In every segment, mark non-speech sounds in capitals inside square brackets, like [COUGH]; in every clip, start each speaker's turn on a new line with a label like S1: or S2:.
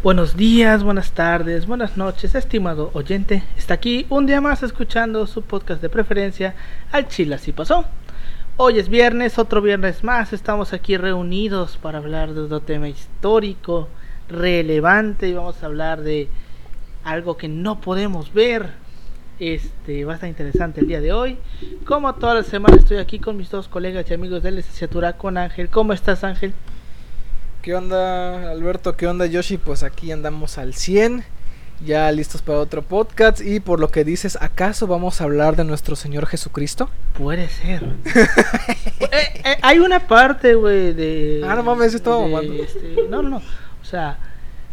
S1: Buenos días, buenas tardes, buenas noches, estimado oyente. Está aquí un día más escuchando su podcast de preferencia, Al Chile Así Pasó. Hoy es viernes, otro viernes más. Estamos aquí reunidos para hablar de otro tema histórico, relevante y vamos a hablar de algo que no podemos ver. Este va a estar interesante el día de hoy. Como toda la semana estoy aquí con mis dos colegas y amigos de la licenciatura con Ángel. ¿Cómo estás Ángel?
S2: ¿Qué onda Alberto? ¿Qué onda Yoshi? Pues aquí andamos al 100, ya listos para otro podcast y por lo que dices, ¿acaso vamos a hablar de nuestro Señor Jesucristo?
S1: Puede ser. [LAUGHS] Eh, eh, hay una parte, güey, de...
S2: Ah, no mames, estaba mamando.
S1: Este, no, no, no. O sea,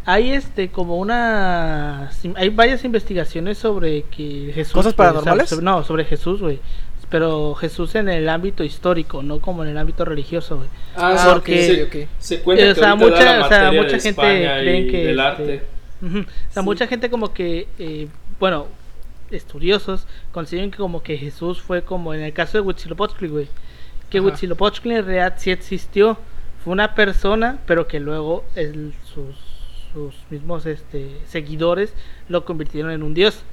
S1: hay este como una... Hay varias investigaciones sobre que Jesús...
S2: ¿Cosas paranormales?
S1: sobre- no, sobre Jesús, güey. Pero Jesús en el ámbito histórico, no como en el ámbito religioso, güey.
S3: Ah,
S1: porque-
S3: se,
S2: ok, ok.
S3: se cuenta
S1: Eh, o sea,
S3: da
S1: mucha-
S3: la
S1: o sea, mucha gente creen que,
S3: del
S1: este,
S3: arte.
S1: O sea,
S3: Sí.
S1: mucha gente como que, eh, bueno, estudiosos consideran que como que Jesús fue como en el caso de Huitzilopochtli, güey. Que
S2: Ajá.
S1: Huitzilopochtli en realidad sí existió. Fue una persona, pero que luego el- sus, sus mismos este, seguidores lo convirtieron en un dios.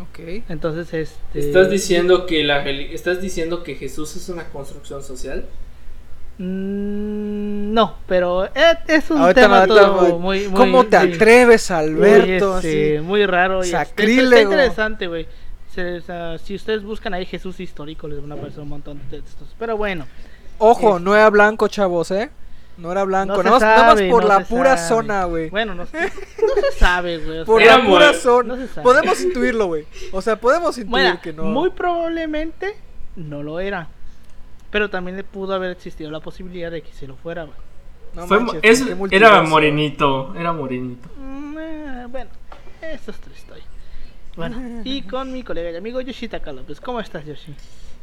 S2: Ok.
S1: Entonces, este...
S3: ¿Estás diciendo que la estás diciendo que Jesús es una construcción social?
S1: Mm, no, pero eh, es un
S2: Ahorita
S1: tema todo
S2: ahorita-
S1: muy, muy...
S2: ¿Cómo te
S1: muy-
S2: atreves,
S1: muy,
S2: Alberto?
S1: este,
S2: Así?
S1: muy raro y este,
S2: Sacrílego.
S1: está interesante, güey. Se- o sea, si ustedes buscan ahí Jesús histórico, les van a aparecer un montón de textos. Pero bueno,
S2: Ojo,
S1: es-
S2: no era blanco, chavos, ¿eh? No era blanco,
S1: no
S2: nada, más, nada más
S1: sabe,
S2: por
S1: no
S2: la pura
S1: sabe.
S2: zona, güey.
S1: Bueno, no, se- no se sabe, güey.
S2: Por
S1: sea,
S2: la pura zona.
S1: no se sabe.
S2: Podemos intuirlo, güey. O sea, podemos intuir
S1: bueno,
S2: que no.
S1: muy probablemente no lo era. Pero también le pudo haber existido la posibilidad de que se lo fuera, güey.
S2: No
S3: Fue
S2: manches,
S3: es- era morenito, era morenito.
S1: Mm, eh, bueno, eso es historia. Bueno, y [LAUGHS] con mi colega y amigo Yoshitaka López. ¿Cómo estás, Yoshi?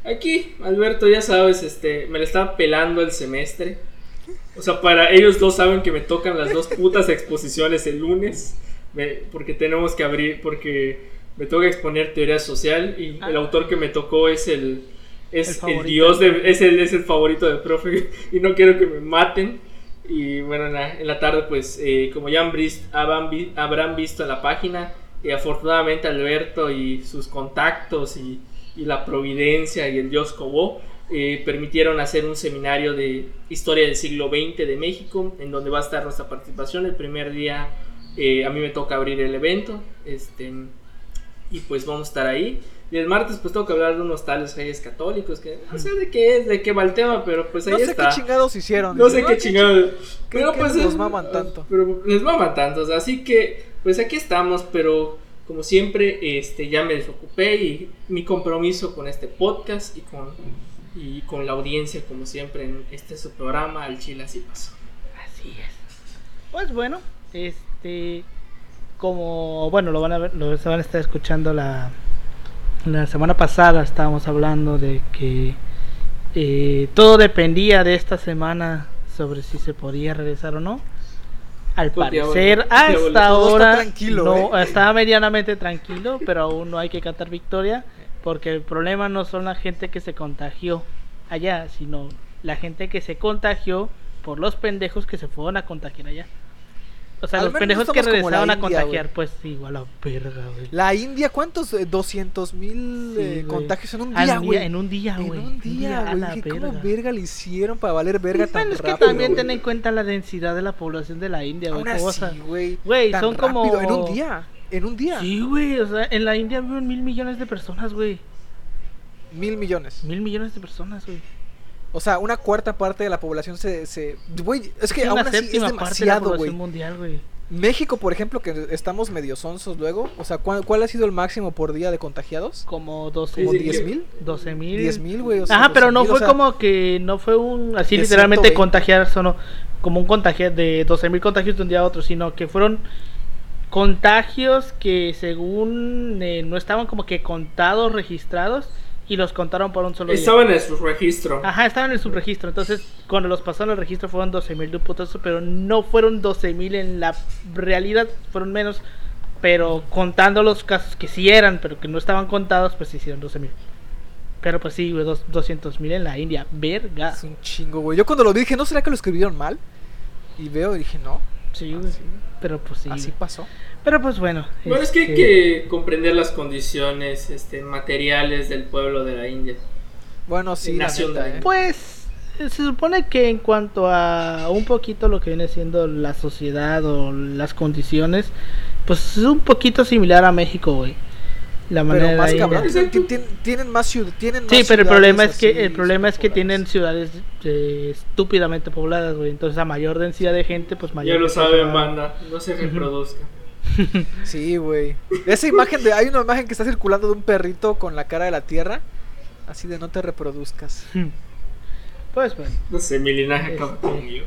S3: Aquí, Alberto, ya sabes, este, me le estaba pelando el semestre. O sea, para ellos dos saben que me tocan las dos putas exposiciones el lunes. me- porque tenemos que abrir, porque me toca exponer teoría social y
S1: Ah.
S3: el autor que me tocó es el
S1: El
S3: es el,
S1: favorito.
S3: dios de, es el es el favorito del profe [LAUGHS] y no quiero que me maten y bueno en la, en la tarde pues eh, como ya han vis- habrán, vi- habrán visto en la página eh, afortunadamente Alberto y sus contactos y, y la providencia y el dios Cobó eh, permitieron hacer un seminario de historia del siglo XX de México en donde va a estar nuestra participación el primer día eh, a mí me toca abrir el evento este y pues vamos a estar ahí. Y el martes pues tengo que hablar de unos tales reyes católicos que no sé de qué es, de qué va el tema, pero pues ahí
S2: No sé
S3: está.
S2: qué chingados hicieron.
S3: No sé
S2: Dicen,
S3: qué
S2: "Ah,
S3: chingados.
S2: ¿Qué-
S3: Pero
S2: qué
S3: pues
S2: los
S3: es-
S2: maman tanto?
S3: Pero les maman tantos, así que pues aquí estamos, pero como siempre este ya me desocupé y mi compromiso con este podcast y con y con la audiencia como siempre en este su programa Al Chile así pasó.
S1: Así es. Pues bueno, este. Como. Bueno, lo van a ver, lo se van a estar escuchando la. La semana pasada estábamos hablando de que. eh, todo dependía de esta semana sobre si se podía regresar o no. Al
S3: Pues,
S1: parecer, hasta ahora
S2: tranquilo,
S1: no
S2: ¿eh?
S1: está medianamente tranquilo, pero aún no hay que cantar victoria, porque el problema no son la gente que se contagió allá, sino la gente que se contagió por los pendejos que se fueron a contagiar allá. O sea,
S2: Al
S1: los pendejos que
S2: como la
S1: regresaron a contagiar, pues igual a verga, güey.
S2: La India, ¿cuántos? Eh, 200 mil
S1: Sí,
S2: eh, contagios en un día,
S1: en un
S2: güey.
S1: día, en un día,
S2: En
S1: güey.
S2: un día, güey.
S1: la
S2: ¿Cómo
S1: verga.
S2: le hicieron para valer verga tan
S1: Bueno, es que
S2: rápido?
S1: también
S2: güey?
S1: ten en cuenta la densidad de la población de la India, güey.
S2: Aún
S1: ¿cómo
S2: así,
S1: vas a-
S2: güey.
S1: Son como-
S2: rápido, En un día. En un día.
S1: Sí, güey, o sea, en la India viven mil millones de personas, güey.
S2: Mil millones.
S1: Mil millones de personas, güey.
S2: O sea, una cuarta parte de la población se. se... Güey, es que
S1: Es
S2: aún
S1: una
S2: así es
S1: séptima parte de la
S2: demasiado, güey.
S1: población mundial, güey.
S2: México, por ejemplo, que estamos medio sonsos luego. O sea, ¿cuál, cuál ha sido el máximo por día de contagiados?
S1: Como 12
S2: ¿Como
S3: Sí,
S2: 10 mil?
S1: 12 mil.
S2: 10 mil, güey. o sea,
S1: Ajá, pero
S2: 12,000,
S1: no fue
S2: sea,
S1: como que no fue un así literalmente
S2: 120.
S1: contagiar, solo como un contagio de 12 mil contagios de un día a otro, sino que fueron contagios que según eh, no estaban como que contados, registrados y los contaron por un solo día.
S3: Estaban en su registro.
S1: Ajá, estaban en el subregistro. Entonces, cuando los pasaron al registro fueron 12 mil de un putazo, pero no fueron 12 mil en la realidad, fueron menos. Pero contando los casos que sí eran, pero que no estaban contados, pues se hicieron 12 mil. Pero pues sí, güey, dos- 200 mil en la India. Verga.
S2: Es un chingo, güey. Yo cuando lo vi dije, ¿no será que lo escribieron mal? Y veo y dije, no.
S1: Sí, güey. Pero pues sí.
S2: Así pasó.
S1: Pero pues bueno.
S3: Bueno, es que hay
S1: este,
S3: que comprender las condiciones este, materiales del pueblo de la India.
S2: Bueno, sí, la
S3: Nación
S2: neta,
S3: de-.
S1: Pues se supone que en cuanto a un poquito lo que viene siendo la sociedad o las condiciones, pues es un poquito similar a México, güey. La manera
S2: Pero más
S1: de-
S2: cabrón. Tien- Tienen más ciudades. Tienen
S1: Sí, pero el problema es que el problema es que tienen ciudades eh, estúpidamente pobladas, güey. Entonces a mayor densidad de gente, pues mayor.
S3: Ya lo saben, banda, no se reproduzca. [LAUGHS]
S2: Sí, güey. Esa imagen de. Hay una imagen que está circulando de un perrito con la cara de la tierra. Así de no te reproduzcas. [LAUGHS]
S1: Pues bueno.
S3: No sé, mi linaje acaba
S1: Este.
S3: conmigo.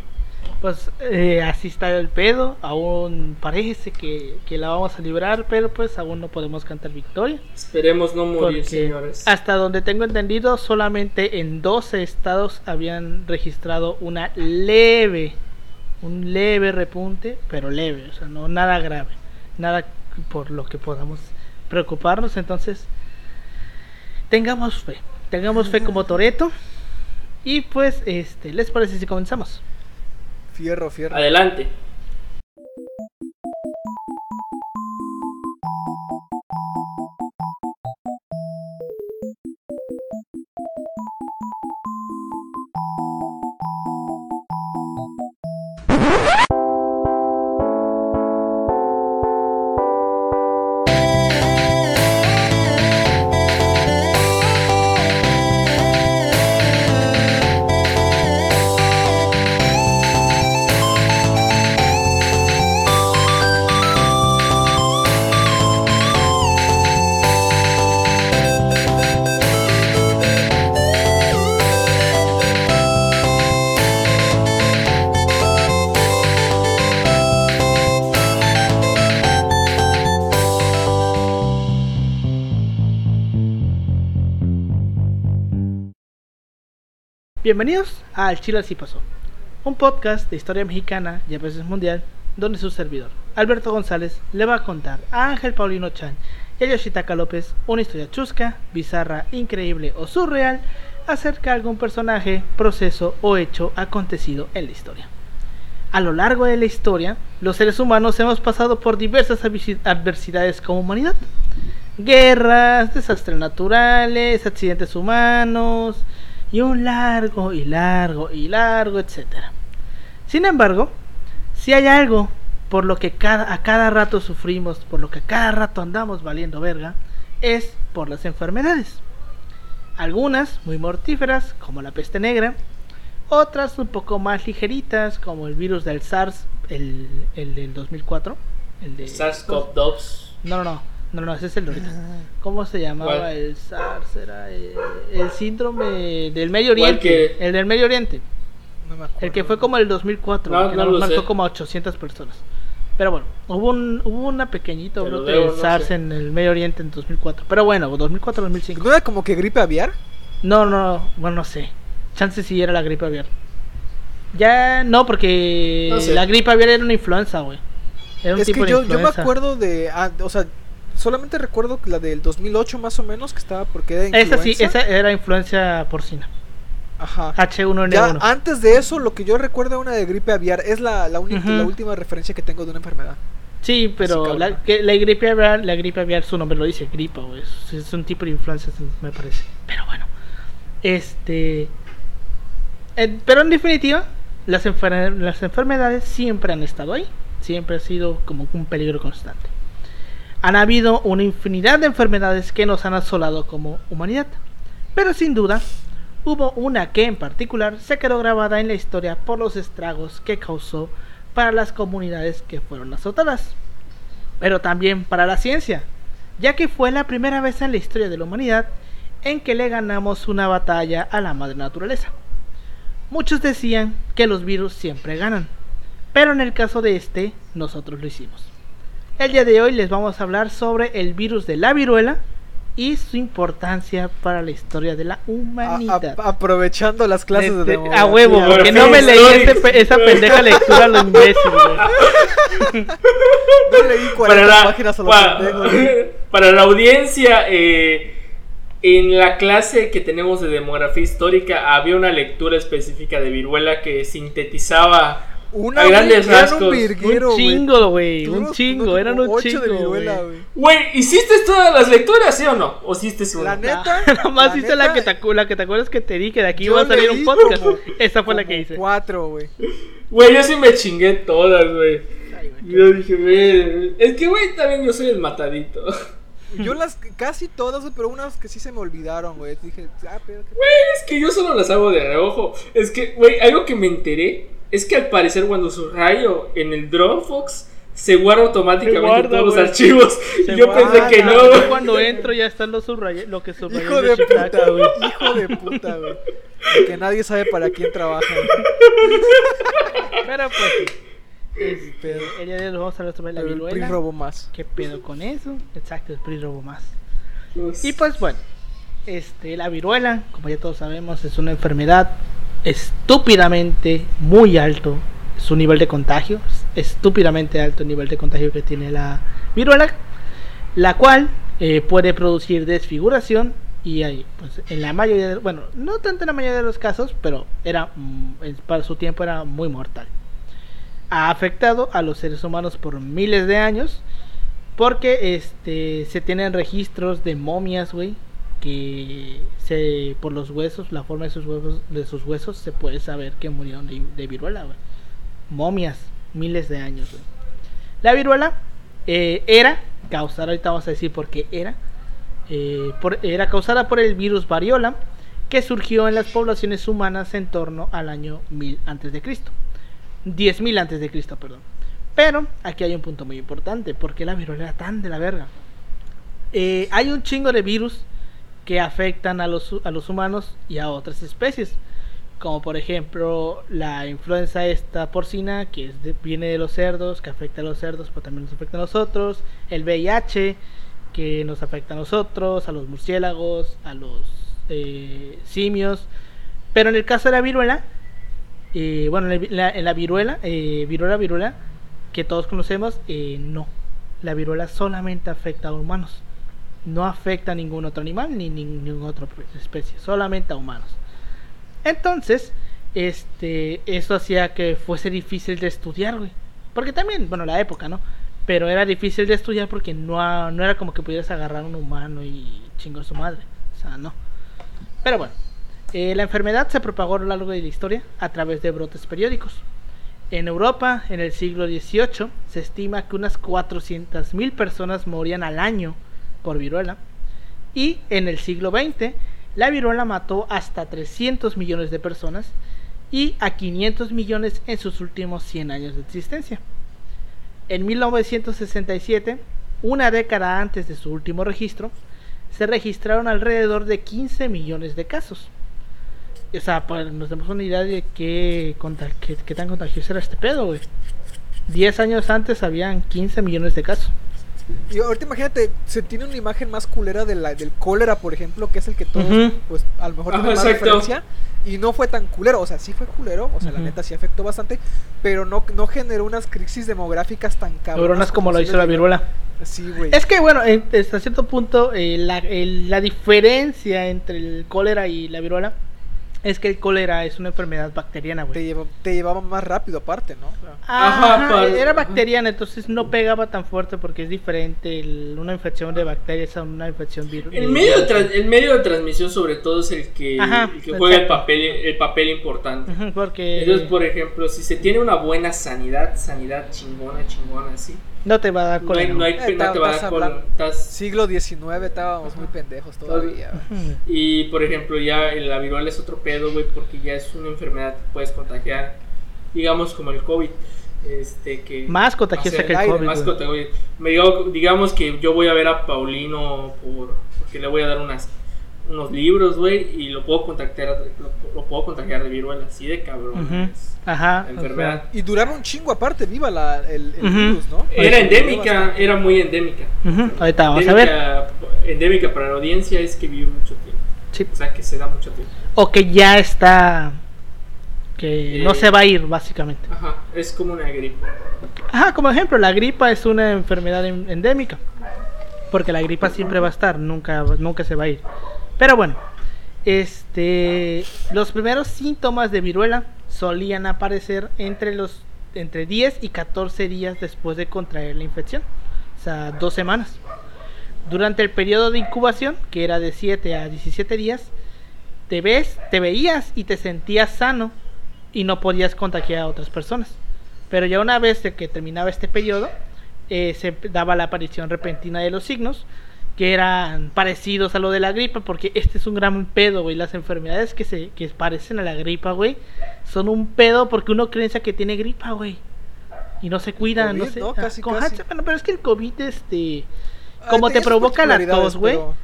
S1: Pues eh, así está el pedo. Aún parece que, que la vamos a librar, pero pues aún no podemos cantar victoria.
S3: Esperemos no morir,
S1: Porque
S3: señores.
S1: hasta donde tengo entendido, solamente en 12 estados habían registrado una leve, un leve repunte, pero leve, o sea, no nada grave, nada por lo que podamos preocuparnos. Entonces, tengamos fe, tengamos fe como Toreto. Y pues, este, ¿les parece si comenzamos?
S2: Fierro, fierro.
S3: Adelante.
S1: Bienvenidos a Al Chile Así Pasó, un podcast de historia mexicana y a veces mundial, donde su servidor, Alberto González, le va a contar a Ángel Paulino Chan y a Yoshitaka López una historia chusca, bizarra, increíble o surreal acerca de algún personaje, proceso o hecho acontecido en la historia. A lo largo de la historia, los seres humanos hemos pasado por diversas adversidades como humanidad. Guerras, desastres naturales, accidentes humanos y un largo y largo y largo, etcétera. Sin embargo, si hay algo por lo que cada, a cada rato sufrimos, por lo que a cada rato andamos valiendo verga, es por las enfermedades. Algunas muy mortíferas, como la peste negra, otras un poco más ligeritas, como el virus del SARS, el, el del 2004. El de
S3: SARS-CoV-2.
S1: No, no, no, no, no, ese es el de ahorita. ¿Cómo se llamaba
S3: ¿Cuál?
S1: el SARS? Era el, el síndrome del Medio
S3: ¿Cuál
S1: Oriente.
S3: que-
S1: El del Medio Oriente.
S2: No me acuerdo.
S1: El que fue como el 2004,
S3: No,
S1: que
S3: no
S1: nos
S3: lo
S1: marcó
S3: sé.
S1: como a 800 personas. Pero bueno, hubo, un, hubo una pequeñita brote de
S3: no
S1: SARS
S3: sé.
S1: en el Medio Oriente en 2004. Pero bueno, 2004-2005.
S2: ¿No era como que gripe aviar?
S1: No, no, bueno, no sé. Chance si era la gripe aviar. Ya, no, porque
S3: No sé.
S1: la gripe aviar era una influenza, güey. Era un
S2: Es
S1: tipo
S2: que
S1: de
S2: yo, yo me acuerdo de. ah, o sea, solamente recuerdo la del 2008 más o menos, que estaba porque era
S1: Esa sí,
S2: influenza.
S1: esa era influencia porcina.
S2: Ajá.
S1: H1N1.
S2: Ya antes de eso, lo que yo recuerdo de una de gripe aviar es la, la, única- la última referencia que tengo de una enfermedad.
S1: Sí, pero la, que- la gripe aviar, la gripe aviar, su nombre lo dice, gripa, güey. Es, es un tipo de influenza, me parece. Pero bueno, este, eh, pero en definitiva, las, enfer- las enfermedades siempre han estado ahí, siempre ha sido como un peligro constante. Han habido una infinidad de enfermedades que nos han asolado como humanidad, pero sin duda hubo una que en particular se quedó grabada en la historia por los estragos que causó para las comunidades que fueron azotadas, pero también para la ciencia, ya que fue la primera vez en la historia de la humanidad en que le ganamos una batalla a la madre naturaleza. Muchos decían que los virus siempre ganan, pero en el caso de este, nosotros lo hicimos. El día de hoy les vamos a hablar sobre el virus de la viruela y su importancia para la historia de la
S2: A-
S1: humanidad.
S2: a- aprovechando las clases de,
S1: Este,
S2: demografía.
S1: a huevo, porque no me leí pe- esa pendeja lectura a lo imbécil, güey. [LAUGHS]
S2: No leí 40
S3: para la,
S2: páginas a los
S3: pa-
S2: pendejos. [LAUGHS]
S3: para la audiencia, eh, en la clase que tenemos de demografía histórica había una lectura específica de viruela que sintetizaba
S2: Una,
S3: A
S2: güey,
S3: grandes
S2: eran
S3: rasgos.
S2: un virguero,
S1: un
S2: güey.
S1: chingo, güey. Un chingo, eran un
S2: ocho
S1: chingo. güey.
S2: güey.
S3: Güey, ¿hiciste todas las lecturas, sí o no? ¿O hiciste una?
S2: La [LAUGHS] neta.
S1: Nada [LAUGHS] más hice la
S2: neta,
S1: que, te, la que te acuerdas que te di que de aquí iba a salir un podcast.
S2: como-
S1: Esa fue la que hice.
S2: Cuatro, güey.
S3: Güey, yo sí me chingué todas, güey.
S1: Ay, güey,
S3: Yo dije, güey. Es que, güey, también yo soy el matadito. [LAUGHS]
S2: Yo las casi todas, güey, pero unas que sí se me olvidaron, güey. Dije, ah, pero qué
S3: Es que yo solo las hago de reojo. Es que, güey, algo que me enteré es que al parecer cuando subrayo en el Dropbox se guarda automáticamente
S1: Se guarda,
S3: todos los archivos.
S1: Se
S3: yo
S1: guarda,
S3: pensé que no,
S1: Yo cuando entro ya están los subrayé, lo que subrayé
S2: Hijo
S1: de
S2: puta,
S1: güey.
S2: Hijo de puta, güey. Que nadie sabe para quién trabaja.
S1: Pero pues sí. El día de hoy vamos a hablar sobre la
S2: PRI
S1: viruela.
S2: robó más.
S1: ¿Qué pedo con eso? Exacto, el PRI robó más.
S3: Pues,
S1: Y pues bueno, este, la viruela, como ya todos sabemos, es una enfermedad estúpidamente muy alto su nivel de contagio, es estúpidamente alto el nivel de contagio que tiene la viruela, la cual eh, puede producir desfiguración y ahí, pues en la mayoría, de- bueno, no tanto en la mayoría de los casos, pero era mm, para su tiempo era muy mortal. Ha afectado a los seres humanos por miles de años porque este se tienen registros de momias, güey, que se por los huesos, la forma de sus huesos, de sus huesos se puede saber que murieron de, viruela. Momias, miles de años. La viruela eh, era causada, ahorita vamos a decir por qué era, eh, por- era causada por el virus variola que surgió en las poblaciones humanas en torno al año 1000 antes de Cristo. 10.000 antes de Cristo, perdón. Pero aquí hay un punto muy importante, ¿por qué la viruela era tan de la verga? Eh, hay un chingo de virus que afectan a los, a los humanos y a otras especies. Como por ejemplo la influenza esta porcina, que viene de los cerdos, que afecta a los cerdos, pero también nos afecta a nosotros. El VIH, que nos afecta a nosotros, a los murciélagos, a los eh, simios. Pero en el caso de la viruela, eh, bueno, en la, viruela, eh, viruela, viruela, que todos conocemos, no. La viruela solamente afecta a humanos. No afecta a ningún otro animal ni ni- ninguna otra especie, solamente a humanos. Entonces, este, eso hacía que fuese difícil de estudiar, güey. Porque también, bueno, la época, ¿no? Pero era difícil de estudiar porque no, no era como que pudieras agarrar a un humano y chingar a su madre. O sea, no. Pero bueno, eh, la enfermedad se propagó a lo largo de la historia a través de brotes periódicos. En Europa, en el siglo XVIII, se estima que unas 400.000 personas morían al año por viruela. Y en el siglo XX, la viruela mató hasta 300 millones de personas y a 500 millones en sus últimos 100 años de existencia. En 1967, una década antes de su último registro, se registraron alrededor de 15 millones de casos. O sea, pues, nos damos una idea de qué, qué, qué tan contagioso era este pedo, güey. 10 años antes habían 15 millones de casos.
S2: Y ahorita imagínate, se tiene una imagen más culera de la, del cólera, por ejemplo, que es el que todos, pues a lo mejor tienen más referencia. Y no fue tan culero, o sea, sí fue culero, o sea, la neta sí afectó bastante, pero no, no generó unas crisis demográficas tan cabronas.
S1: Cabronas como lo hizo la viruela.
S2: Sí, güey.
S1: Es que bueno, en- hasta cierto punto eh, la, el- la diferencia entre el cólera y la viruela es que el cólera es una enfermedad bacteriana,
S2: Te,
S1: güey.
S2: lleva- te llevaba más rápido aparte, ¿no?
S3: Ajá,
S1: Ajá,
S3: para-
S1: era bacteriana, entonces no pegaba tan fuerte porque es diferente el- una infección de bacterias a una infección virus.
S3: El medio, de el medio de transmisión sobre todo es el que,
S1: Ajá,
S3: el que juega el papel, el papel importante.
S1: Porque
S3: Entonces, por ejemplo, si se tiene una buena sanidad, sanidad chingona, chingona, así,
S1: no te va a dar
S3: no hay,
S1: cólera.
S3: no, hay,
S2: Eh,
S3: no te va a dar
S2: hablando-
S3: Estás-
S2: Siglo XIX estábamos muy pendejos todavía.
S3: Y por ejemplo, ya el- la viruela es otro pedo, güey, porque ya es una enfermedad que puedes contagiar, digamos como el COVID. Este, que
S1: Más contagiosa que el
S2: aire,
S1: COVID.
S3: más contagiosa. Me digo- digamos que yo voy a ver a Paulino por, porque le voy a dar unas, unos libros, güey, y lo puedo contactar, lo, lo puedo contagiar de viruela, así de cabrón. Es
S1: Ajá.
S3: la enfermedad.
S2: Y duraba un chingo aparte, viva la, el, virus, ¿no?
S3: Era endémica, era muy endémica.
S1: ujú, Ahorita vamos a ver.
S3: endémica, endémica para la audiencia es que vive mucho tiempo.
S1: Sí.
S3: O sea, que se da mucho tiempo.
S1: O que ya está. Que
S3: Eh.
S1: no se va a ir, bastante.
S3: Ajá, es como una gripe.
S1: Ajá, como ejemplo, la gripa es una enfermedad en- endémica. Porque la gripa siempre va a estar, nunca, nunca se va a ir. Pero bueno, este, los primeros síntomas de viruela solían aparecer entre los entre 10 y 14 días después de contraer la infección, o sea, dos semanas. Durante el periodo de incubación, que era de 7 a 17 días, te ves, te veías y te sentías sano y no podías contagiar a otras personas. Pero ya una vez que terminaba este periodo, eh, se daba la aparición repentina de los signos, que eran parecidos a lo de la gripa, porque este es un gran pedo, güey. Las enfermedades que se que parecen a la gripa, güey, son un pedo porque uno cree que tiene gripa, güey. Y no se cuida, no sé.
S2: No, casi,
S1: Con
S2: casi.
S1: Hansen, bueno, pero es que el COVID, este,
S2: Ah,
S1: como te provoca la tos, güey.
S2: pero-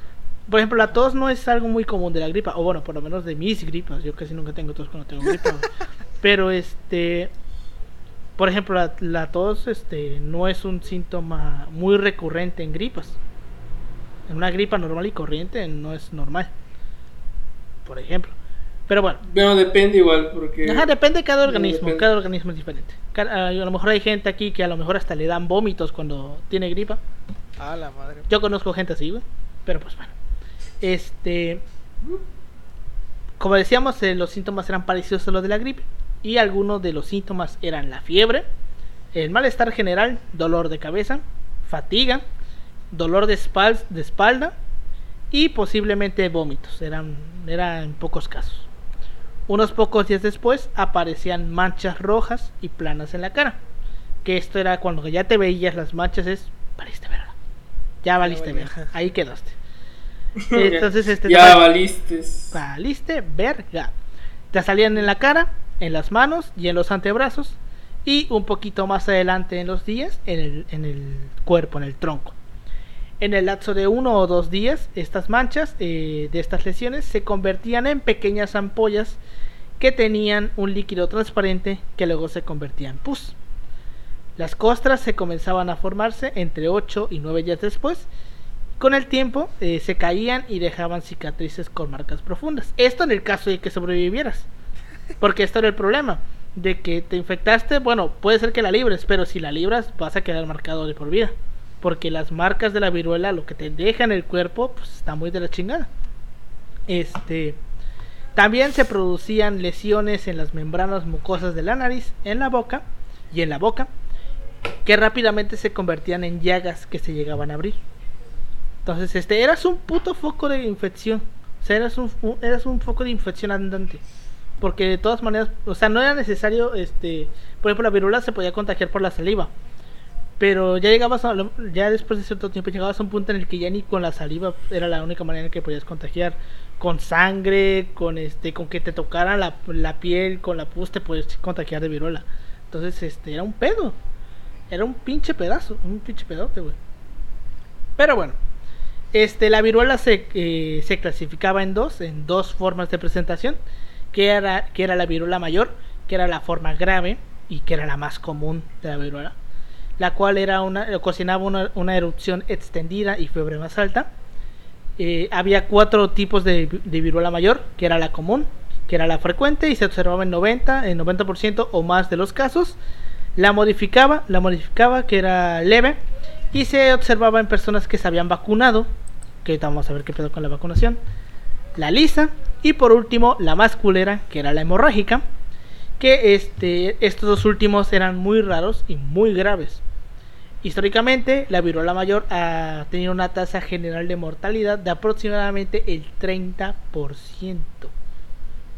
S1: Por ejemplo, la tos no es algo muy común de la gripa, o bueno, por lo menos de mis gripas. Yo casi nunca tengo tos cuando tengo gripa. güey. [LAUGHS] Pero este, por ejemplo, la, la tos este no es un síntoma muy recurrente en gripas. En una gripa normal y corriente no es normal. Por ejemplo. Pero bueno,
S3: Bueno, depende igual, porque.
S1: Ajá, depende de cada organismo,
S3: depende.
S1: cada organismo es diferente. A lo mejor hay gente aquí que a lo mejor hasta le dan vómitos cuando tiene gripa.
S2: Ah, la madre.
S1: Yo conozco gente así, güey. Pero pues bueno. Este. Como decíamos, eh, los síntomas eran parecidos a los de la gripe. Y algunos de los síntomas eran la fiebre, el malestar general, dolor de cabeza, fatiga, dolor de, espal- de espalda y posiblemente vómitos. Eran, eran en pocos casos. Unos pocos días después aparecían manchas rojas y planas en la cara. Que esto era cuando ya te veías las manchas, es valiste verga. Ya valiste verga. Ahí quedaste. [LAUGHS] Entonces, este
S3: Ya valistes.
S1: valiste verga. Te salían en la cara, en las manos y en los antebrazos. Y un poquito más adelante en los días, en el, en el cuerpo, en el tronco. En el lapso de uno o dos días, estas manchas eh, de estas lesiones se convertían en pequeñas ampollas que tenían un líquido transparente que luego se convertía en pus. Las costras se comenzaban a formarse entre 8 y 9 días después. Con el tiempo eh, se caían y dejaban cicatrices con marcas profundas. Esto en el caso de que sobrevivieras. Porque esto era el problema. De que te infectaste, bueno, puede ser que la libres, pero si la libras vas a quedar marcado de por vida. Porque las marcas de la viruela, lo que te deja en el cuerpo, pues está muy de la chingada. Este. También se producían lesiones en las membranas mucosas de la nariz, en la boca y en la boca, que rápidamente se convertían en llagas que se llegaban a abrir. Entonces, este, eras un puto foco de infección. O sea, eras un, eras un foco de infección andante. Porque de todas maneras, o sea, no era necesario, este, por ejemplo, la viruela se podía contagiar por la saliva. Pero ya llegabas a, ya después de cierto tiempo llegabas a un punto en el que ya ni con la saliva era la única manera en que podías contagiar. Con sangre, con este, con que te tocaran la, la piel, con la pus te podías contagiar de viruela. Entonces, este, era un pedo. Era un pinche pedazo, un pinche pedote, güey. Pero bueno, este, la viruela se, eh, se clasificaba en dos, en dos formas de presentación, que era, que era la viruela mayor, que era la forma grave y que era la más común de la viruela, la cual era una, ocasionaba una, una erupción extendida y fiebre más alta. Eh, había cuatro tipos de, de viruela mayor, que era la común, que era la frecuente y se observaba en 90, en 90% o más de los casos. La modificaba, la modificaba que era leve y se observaba en personas que se habían vacunado, que ahorita vamos a ver qué pedo con la vacunación. La lisa y por último la más culera, que era la hemorrágica, que este, estos dos últimos eran muy raros y muy graves. Históricamente, la viruela mayor ha tenido una tasa general de mortalidad de aproximadamente el 30%.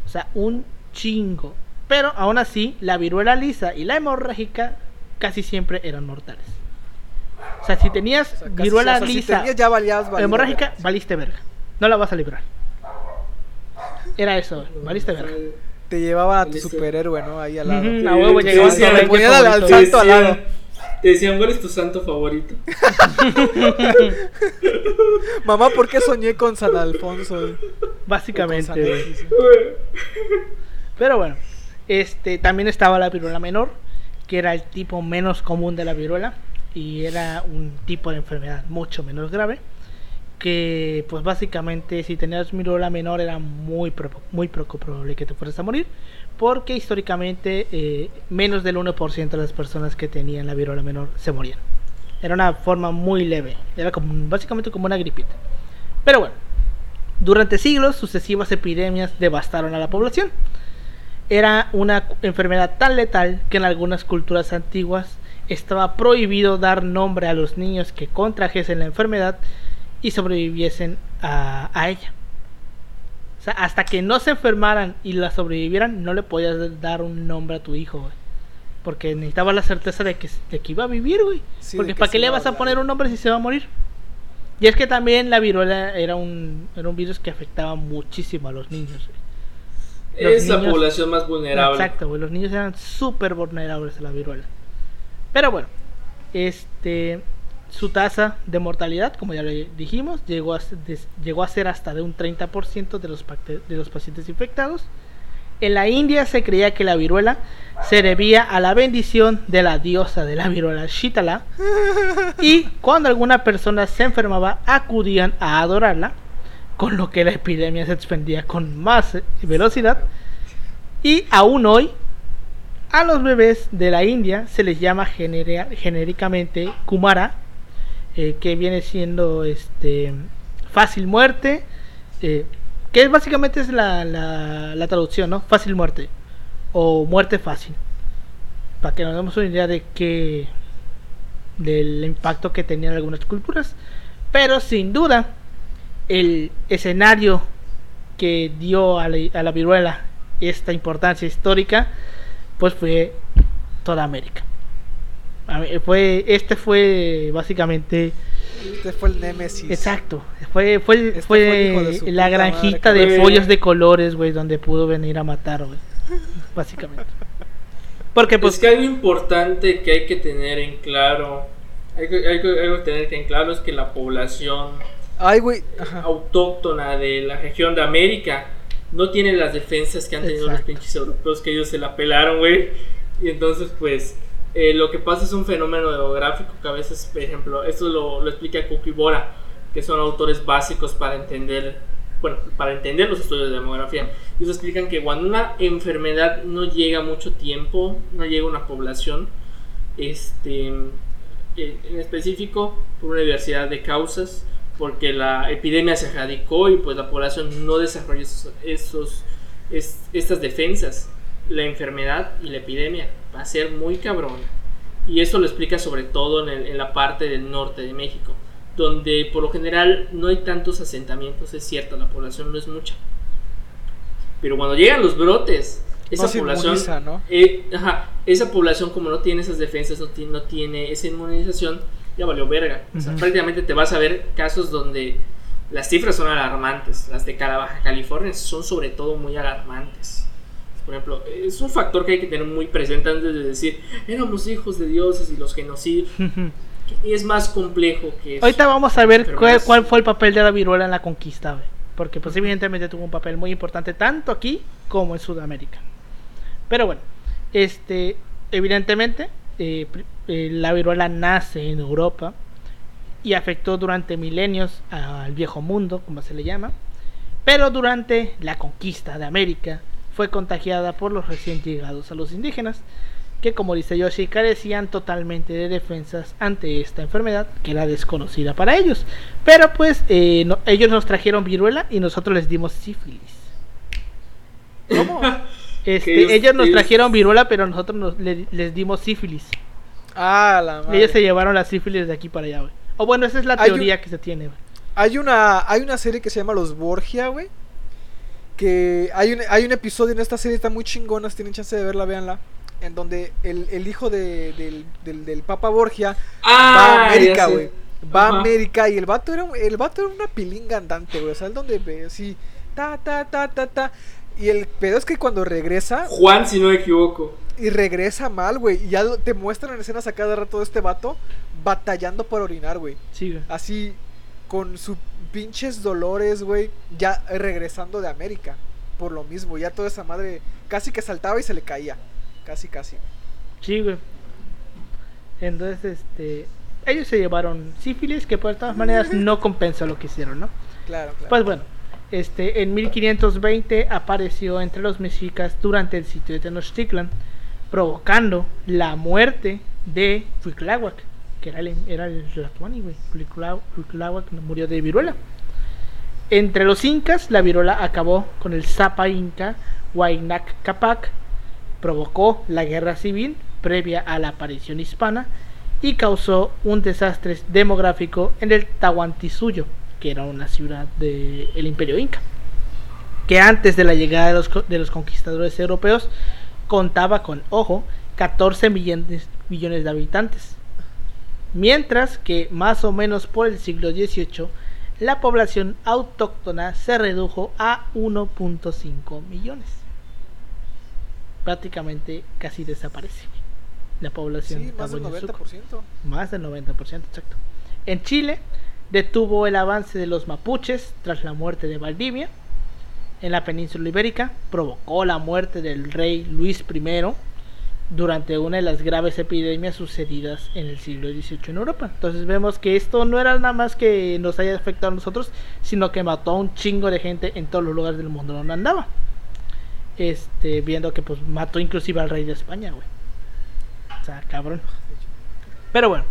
S1: O sea, un chingo. Pero aún así, la viruela lisa y la hemorrágica casi siempre eran mortales. O sea, si tenías
S2: O sea, casi-
S1: viruela
S2: o sea, si
S1: lisa
S2: tenías, ya valías, valido
S1: hemorrágica, valiste verga. No la vas a librar. Era eso, valiste verga.
S2: Te llevaban a tu superhéroe, ¿no? Ahí al lado.
S1: A huevo,
S3: te
S1: llegabas
S3: decían-
S1: a ver
S2: le ponían
S1: qué
S2: al- al al lado.
S3: Te decían, ¿cuál es tu santo favorito? [LAUGHS]
S2: Mamá, ¿por qué soñé con San Alfonso?
S1: Básicamente.
S2: San.
S1: Pero bueno, este también estaba la viruela menor, que era el tipo menos común de la viruela y era un tipo de enfermedad mucho menos grave. Que pues básicamente si tenías viruela menor era muy muy poco probable que te fueras a morir, porque históricamente eh, menos del 1% de las personas que tenían la viruela menor se morían. Era una forma muy leve, era como básicamente como una gripita. Pero bueno, durante siglos sucesivas epidemias devastaron a la población. era una enfermedad tan letal que en algunas culturas antiguas estaba prohibido dar nombre a los niños que contrajesen la enfermedad y sobreviviesen a, a ella. O sea, hasta que no se enfermaran y la sobrevivieran, no le podías dar un nombre a tu hijo, güey. Porque necesitaba la certeza de que, de que iba a vivir, güey.
S2: Sí,
S1: Porque ¿para qué le
S2: a
S1: vas a poner un nombre si se va a morir? Y es que también la viruela era un, era un virus que afectaba muchísimo a los niños. güey. Los
S3: Es la población más vulnerable.
S1: Exacto, güey. Los niños eran súper vulnerables a la viruela. Pero bueno, este, su tasa de mortalidad, como ya lo dijimos, llegó a, a ser hasta de un 30% de los, de los pacientes infectados. En la India se creía que la viruela se debía a la bendición de la diosa de la viruela Shitala. Y cuando alguna persona se enfermaba, acudían a adorarla, con lo que la epidemia se expandía con más velocidad. Y aún hoy, a los bebés de la India se les llama genéricamente Kumara, eh, que viene siendo este fácil muerte, eh, que básicamente es la, la, traducción, ¿no? Fácil muerte o muerte fácil, para que nos demos una idea de qué del impacto que tenían algunas culturas, pero sin duda el escenario que dio a la viruela esta importancia histórica, pues fue toda América. A Fue, este fue básicamente,
S2: Este fue el Némesis.
S1: exacto, fue, fue, el-
S2: Este
S1: fue
S2: fue el
S1: la granjita
S2: madre,
S1: de pollos de colores, güey, donde pudo venir a matar, güey, básicamente. Porque pues
S3: es que algo importante que hay que tener en claro, hay que, hay que- algo que tener en claro es que la población
S2: Ay,
S3: autóctona de la región de América no tiene las defensas que han tenido los
S1: Exacto.
S3: pinches europeos que ellos se la pelaron, güey. Y entonces, pues, eh, lo que pasa es un fenómeno demográfico que a veces, por ejemplo, esto lo, explica Cook y Bora, que son autores básicos para entender, bueno, para entender los estudios de demografía. Ellos explican que cuando una enfermedad no llega mucho tiempo, no llega a una población, este, en específico por una diversidad de causas, porque la epidemia se erradicó y pues la población no desarrolló esos, esos- es- estas defensas. La enfermedad y la epidemia va a ser muy cabrón. Y eso lo explica sobre todo en, el- en la parte del norte de México, donde por lo general no hay tantos asentamientos, es cierto, la población no es mucha. Pero cuando llegan los brotes, esa
S2: No
S3: población
S2: inmuniza, ¿no?
S3: eh, ajá, esa población como no tiene esas defensas, no tiene, no tiene esa inmunización, ya valió verga. O sea,
S1: Ujú.
S3: prácticamente te vas a ver casos donde las cifras son alarmantes. Las de cada Baja California son sobre todo muy alarmantes. Por ejemplo, es un factor que hay que tener muy presente antes de decir, éramos hijos de dioses y los genocidios. Es más complejo que eso.
S1: Ahorita vamos a ver cuál, cuál fue el papel de la viruela en la conquista, güey. Porque pues evidentemente tuvo un papel muy importante tanto aquí como en Sudamérica. Pero bueno, este, evidentemente eh, eh, la viruela nace en Europa y afectó durante milenios al viejo mundo, como se le llama. Pero durante la conquista de América fue contagiada por los recién llegados a los indígenas, que como dice Yoshi, carecían totalmente de defensas ante esta enfermedad que era desconocida para ellos. Pero pues eh, no- ellos nos trajeron viruela y nosotros les dimos sífilis.
S2: ¿Cómo? [LAUGHS]
S1: Este,
S3: ellos-
S1: ellos, nos trajeron viruela, pero nosotros nos- le- les dimos sífilis.
S2: Ah, la madre.
S1: Ellos se llevaron la sífilis de aquí para allá, güey. O bueno, esa es la
S2: un-
S1: teoría que se tiene, güey.
S2: Hay una, hay una serie que se llama Los Borgia, güey. Que hay un, hay un episodio en esta serie, está muy chingona, si tienen chance de verla, véanla. En donde el, el hijo de- del, del, del Papa Borgia va
S3: Ah,
S2: a América,
S3: ya sé.
S2: güey. Va a. América y el vato era, un- el vato era una pilinga andante, güey. O sea, el donde ve así, ta, ta, ta, ta, ta. Y el pedo es que cuando regresa,
S3: Juan, si no me equivoco.
S2: y regresa mal, güey. Y ya te muestran en escenas a cada rato de este vato batallando por orinar, güey.
S1: Sí, güey.
S2: Así, con sus pinches dolores, güey. Ya regresando de América. Por lo mismo, ya toda esa madre casi que saltaba y se le caía. Casi, casi.
S1: Sí, güey. Entonces, este. Ellos se llevaron sífilis, que por todas maneras no compensa lo que hicieron, ¿no?
S2: Claro, claro.
S1: Pues bueno, este, en 1520 apareció entre los mexicas durante el sitio de Tenochtitlan, provocando la muerte de Cuitláhuac, que era el, era el güey. Murió de viruela. Entre los incas, la viruela acabó con el Zapa Inca Huayna Capac provocó la guerra civil previa a la aparición hispana y causó un desastre demográfico en el Tahuantinsuyo, que era una ciudad del Imperio Inca, que antes de la llegada de los, de los conquistadores europeos contaba con, ojo, 14 millones, millones de habitantes. Mientras que más o menos por el siglo XVIII la población autóctona se redujo a 1.5 millones. Prácticamente casi desaparece la población.
S2: Sí, más del 90%.
S1: Más del 90%, exacto. En Chile detuvo el avance de los mapuches tras la muerte de Valdivia. En la península ibérica provocó la muerte del rey Luis I durante una de las graves epidemias sucedidas en el siglo XVIII en Europa. Entonces vemos que esto no era nada más que nos haya afectado a nosotros, sino que mató a un chingo de gente en todos los lugares del mundo donde andaba. Este, viendo que pues mató inclusive al rey de España, güey. O sea, cabrón. Pero bueno,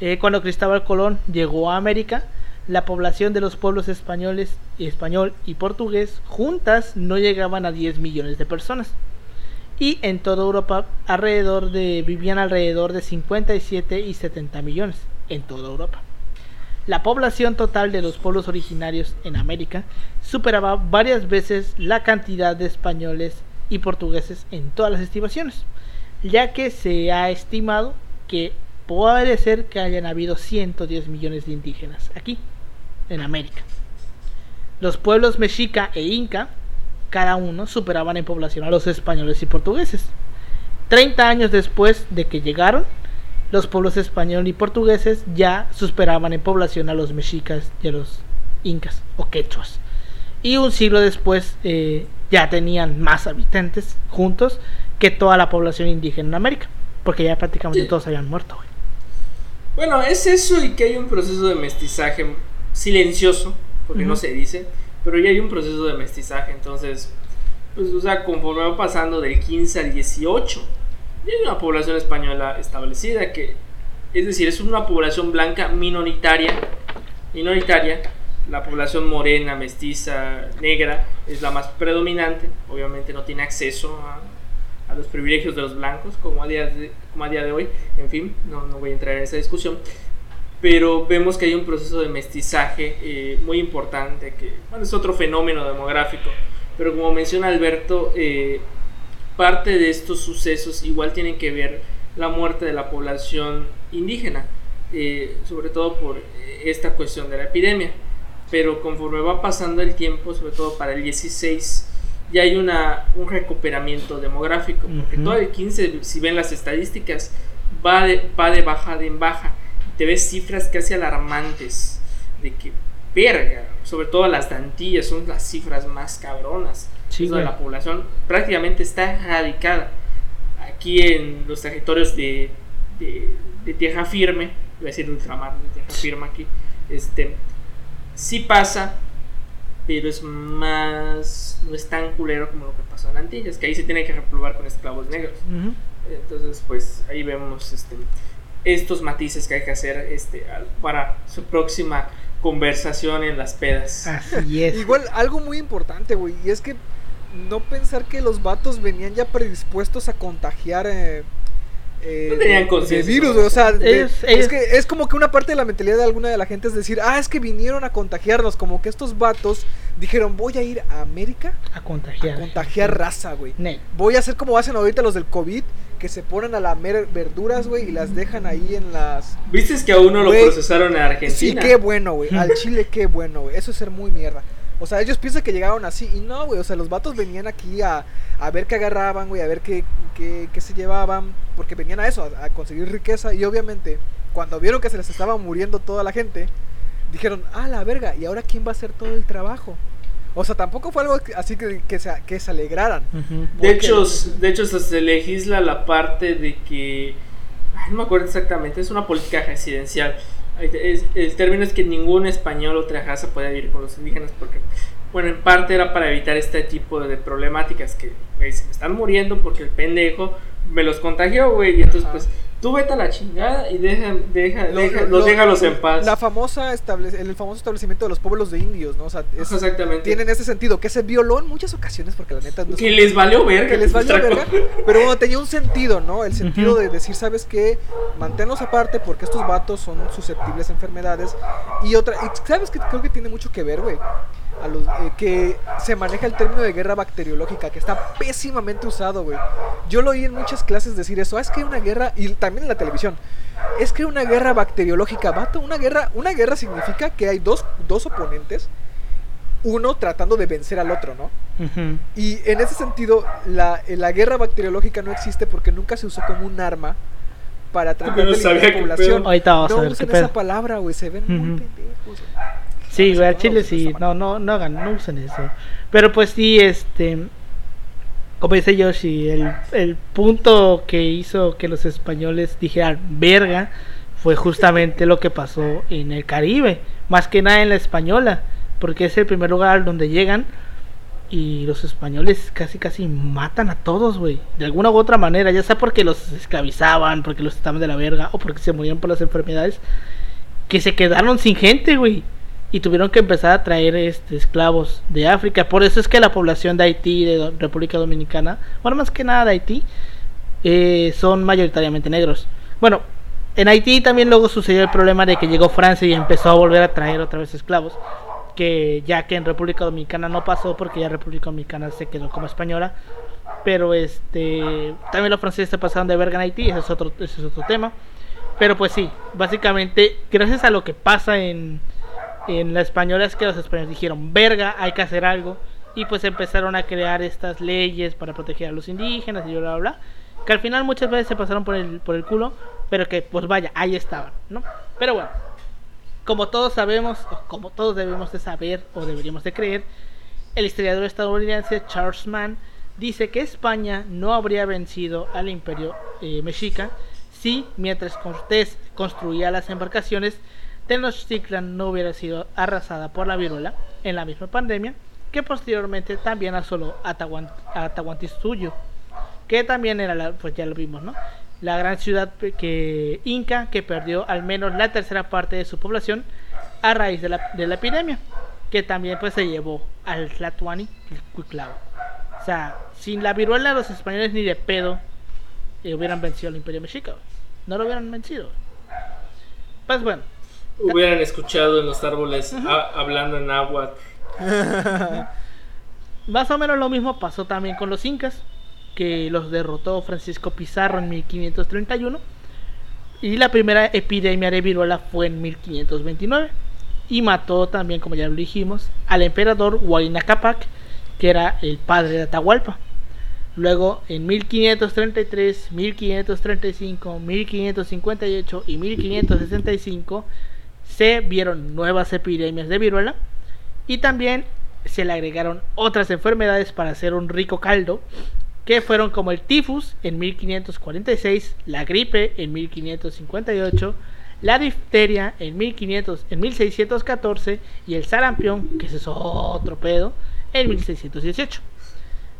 S1: eh, cuando Cristóbal Colón llegó a América, la población de los pueblos españoles, español y portugués juntas no llegaban a 10 millones de personas y en toda Europa alrededor de vivían alrededor de 57 y 70 millones en toda Europa. La población total de los pueblos originarios en América superaba varias veces la cantidad de españoles y portugueses en todas las estimaciones, ya que se ha estimado que puede ser que hayan habido 110 millones de indígenas aquí, en América. Los pueblos mexica e inca cada uno superaban en población a los españoles y portugueses. Treinta años después de que llegaron, los pueblos españoles y portugueses ya superaban en población a los mexicas y a los incas o quechuas. Y un siglo después eh, ya tenían más habitantes juntos que toda la población indígena en América, porque ya prácticamente todos habían muerto.
S3: Bueno, es eso y que hay un proceso de mestizaje silencioso, porque no se dice, pero ya hay un proceso de mestizaje, entonces, pues, o sea, conforme va pasando del 15 al 18, ya hay una población española establecida que, es decir, es una población blanca minoritaria, minoritaria, la población morena, mestiza, negra es la más predominante, obviamente no tiene acceso a, los privilegios de los blancos como a día de, a día de hoy, en fin, no, no voy a entrar en esa discusión, pero vemos que hay un proceso de mestizaje eh, muy importante, que bueno, es otro fenómeno demográfico, pero como menciona Alberto, eh, parte de estos sucesos igual tienen que ver la muerte de la población indígena, eh, sobre todo por esta cuestión de la epidemia, pero conforme va pasando el tiempo, sobre todo para el 16, ya hay una, un recuperamiento demográfico, porque todo el 15, si ven las estadísticas, va de, va de bajada en baja te ves cifras casi alarmantes de que, verga, sobre todo las dantillas son las cifras más cabronas. de la población prácticamente está erradicada. Aquí en los territorios de, de, tierra firme, voy a decir ultramar, de tierra firme aquí, este, sí pasa, pero es más, no es tan culero como lo que pasó en Antillas, que ahí se tiene que replugar con esclavos negros. Entonces, pues ahí vemos este, estos matices que hay que hacer este, para su próxima conversación en las pedas.
S1: Así es.
S2: Igual, algo muy importante, güey, y es que no pensar que los vatos venían ya predispuestos a contagiar. Eh,
S3: eh, tenían
S2: virus, o sea, es que es como que una parte de la mentalidad de alguna de la gente es decir, ah, es que vinieron a contagiarnos, como que estos vatos dijeron, voy a ir a América
S1: a contagiar,
S2: a contagiar raza, güey. Voy a hacer como hacen ahorita los del COVID, que se ponen a lamer verduras, güey, y las dejan ahí en las...
S3: ¿Viste que a uno lo procesaron en Argentina?
S2: Sí, qué bueno, güey. [LAUGHS] Al Chile, qué bueno, güey. Eso es ser muy mierda. O sea, ellos piensan que llegaron así y no, güey. O sea, los vatos venían aquí a, a ver qué agarraban, güey, a ver qué, qué, qué, se llevaban, porque venían a eso, a, a, conseguir riqueza. Y obviamente, cuando vieron que se les estaba muriendo toda la gente, dijeron, ah, la verga, ¿y ahora quién va a hacer todo el trabajo? O sea, tampoco fue algo así que, que, se, que se alegraran.
S3: De hecho, de hecho, se legisla la parte de que. no me acuerdo exactamente, es una política residencial. El término es que ningún español o otra raza puede vivir con los indígenas porque, bueno, en parte era para evitar este tipo de problemáticas que, güey, se me están muriendo porque el pendejo me los contagió, güey, y entonces, pues, tú vete a la chingada y deja, deja,
S2: Lo-
S3: deja-
S2: lo-
S3: los
S2: lo-
S3: déjalos en paz.
S2: La famosa estable- el famoso establecimiento de los pueblos de indios, ¿no? O sea, es-
S3: Exactamente.
S2: tienen ese sentido, que se violó en muchas ocasiones, porque la neta no es
S3: que les valió verga.
S2: que les valió verga, pero bueno, tenía un sentido, ¿no? El sentido de decir, ¿sabes qué? Manténlos aparte porque estos vatos son susceptibles a enfermedades. Y otra, y ¿sabes qué? Creo que tiene mucho que ver, güey. A los, eh, que se maneja el término de guerra bacteriológica, que está pésimamente usado, güey. Yo lo oí en muchas clases decir eso. Ah, es que hay una guerra, y también en la televisión. Es que hay una guerra bacteriológica, vato. Una guerra, una guerra significa que hay dos, dos oponentes, uno tratando de vencer al otro, ¿no?
S1: Ujú.
S2: Y en ese sentido, la, la guerra bacteriológica no existe porque nunca se usó como un arma para tratar
S3: no
S2: de la población.
S1: Ahorita vamos
S2: no
S1: a ver qué
S2: usen esa palabra, güey, se ven muy
S1: Ujú.
S2: pendejos. güey.
S1: Sí, güey, al chile sí, no, no, no hagan, no usen eso. Pero pues sí, este, como dice Yoshi, el, el punto que hizo que los españoles dijeran verga fue justamente lo que pasó en el Caribe, más que nada en la española, porque es el primer lugar donde llegan y los españoles casi casi matan a todos, güey, de alguna u otra manera, ya sea porque los esclavizaban, porque los estaban de la verga o porque se morían por las enfermedades, que se quedaron sin gente, güey. Y tuvieron que empezar a traer este, esclavos de África. Por eso es que la población de Haití, de República Dominicana, bueno, más que nada de Haití, eh, son mayoritariamente negros. Bueno, en Haití también luego sucedió el problema de que llegó Francia y empezó a volver a traer otra vez esclavos. Que ya que en República Dominicana no pasó porque ya República Dominicana se quedó como española. Pero este también los franceses se pasaron de verga en Haití, ese es otro, es otro tema. Pero pues sí, básicamente, gracias a lo que pasa en, en la española es que los españoles dijeron, verga, hay que hacer algo. Y pues empezaron a crear estas leyes para proteger a los indígenas y bla, bla, bla. Que al final muchas veces se pasaron por el, por el culo, pero que pues vaya, ahí estaban, ¿no? Pero bueno, como todos sabemos, o como todos debemos de saber o deberíamos de creer, el historiador estadounidense Charles Mann dice que España no habría vencido al imperio eh, mexica si, mientras Cortés construía las embarcaciones, Tenochtitlan no hubiera sido arrasada por la viruela en la misma pandemia, que posteriormente también asoló a Tahuan- a Tahuantinsuyo, que también era, la, pues ya lo vimos, ¿no? La gran ciudad que inca que perdió al menos la tercera parte de su población a raíz de la, de la epidemia, que también pues se llevó al Tlatuani y Cuitlao. O sea, sin la viruela los españoles ni de pedo eh, hubieran vencido al imperio mexica, no lo hubieran vencido. Pues bueno,
S3: Hubieran escuchado en los árboles hablando en agua. [LAUGHS]
S1: Más o menos lo mismo pasó también con los incas, que los derrotó Francisco Pizarro en 1531. Y la primera epidemia de viruela fue en 1529. Y mató también, como ya lo dijimos, al emperador Huayna Capac, que era el padre de Atahualpa. Luego, en 1533, 1535, 1558 y 1565 se vieron nuevas epidemias de viruela y también se le agregaron otras enfermedades para hacer un rico caldo que fueron como el tifus en 1546, la gripe en 1558, la difteria en 1500, en 1614 y el sarampión, que es otro pedo, en 1618.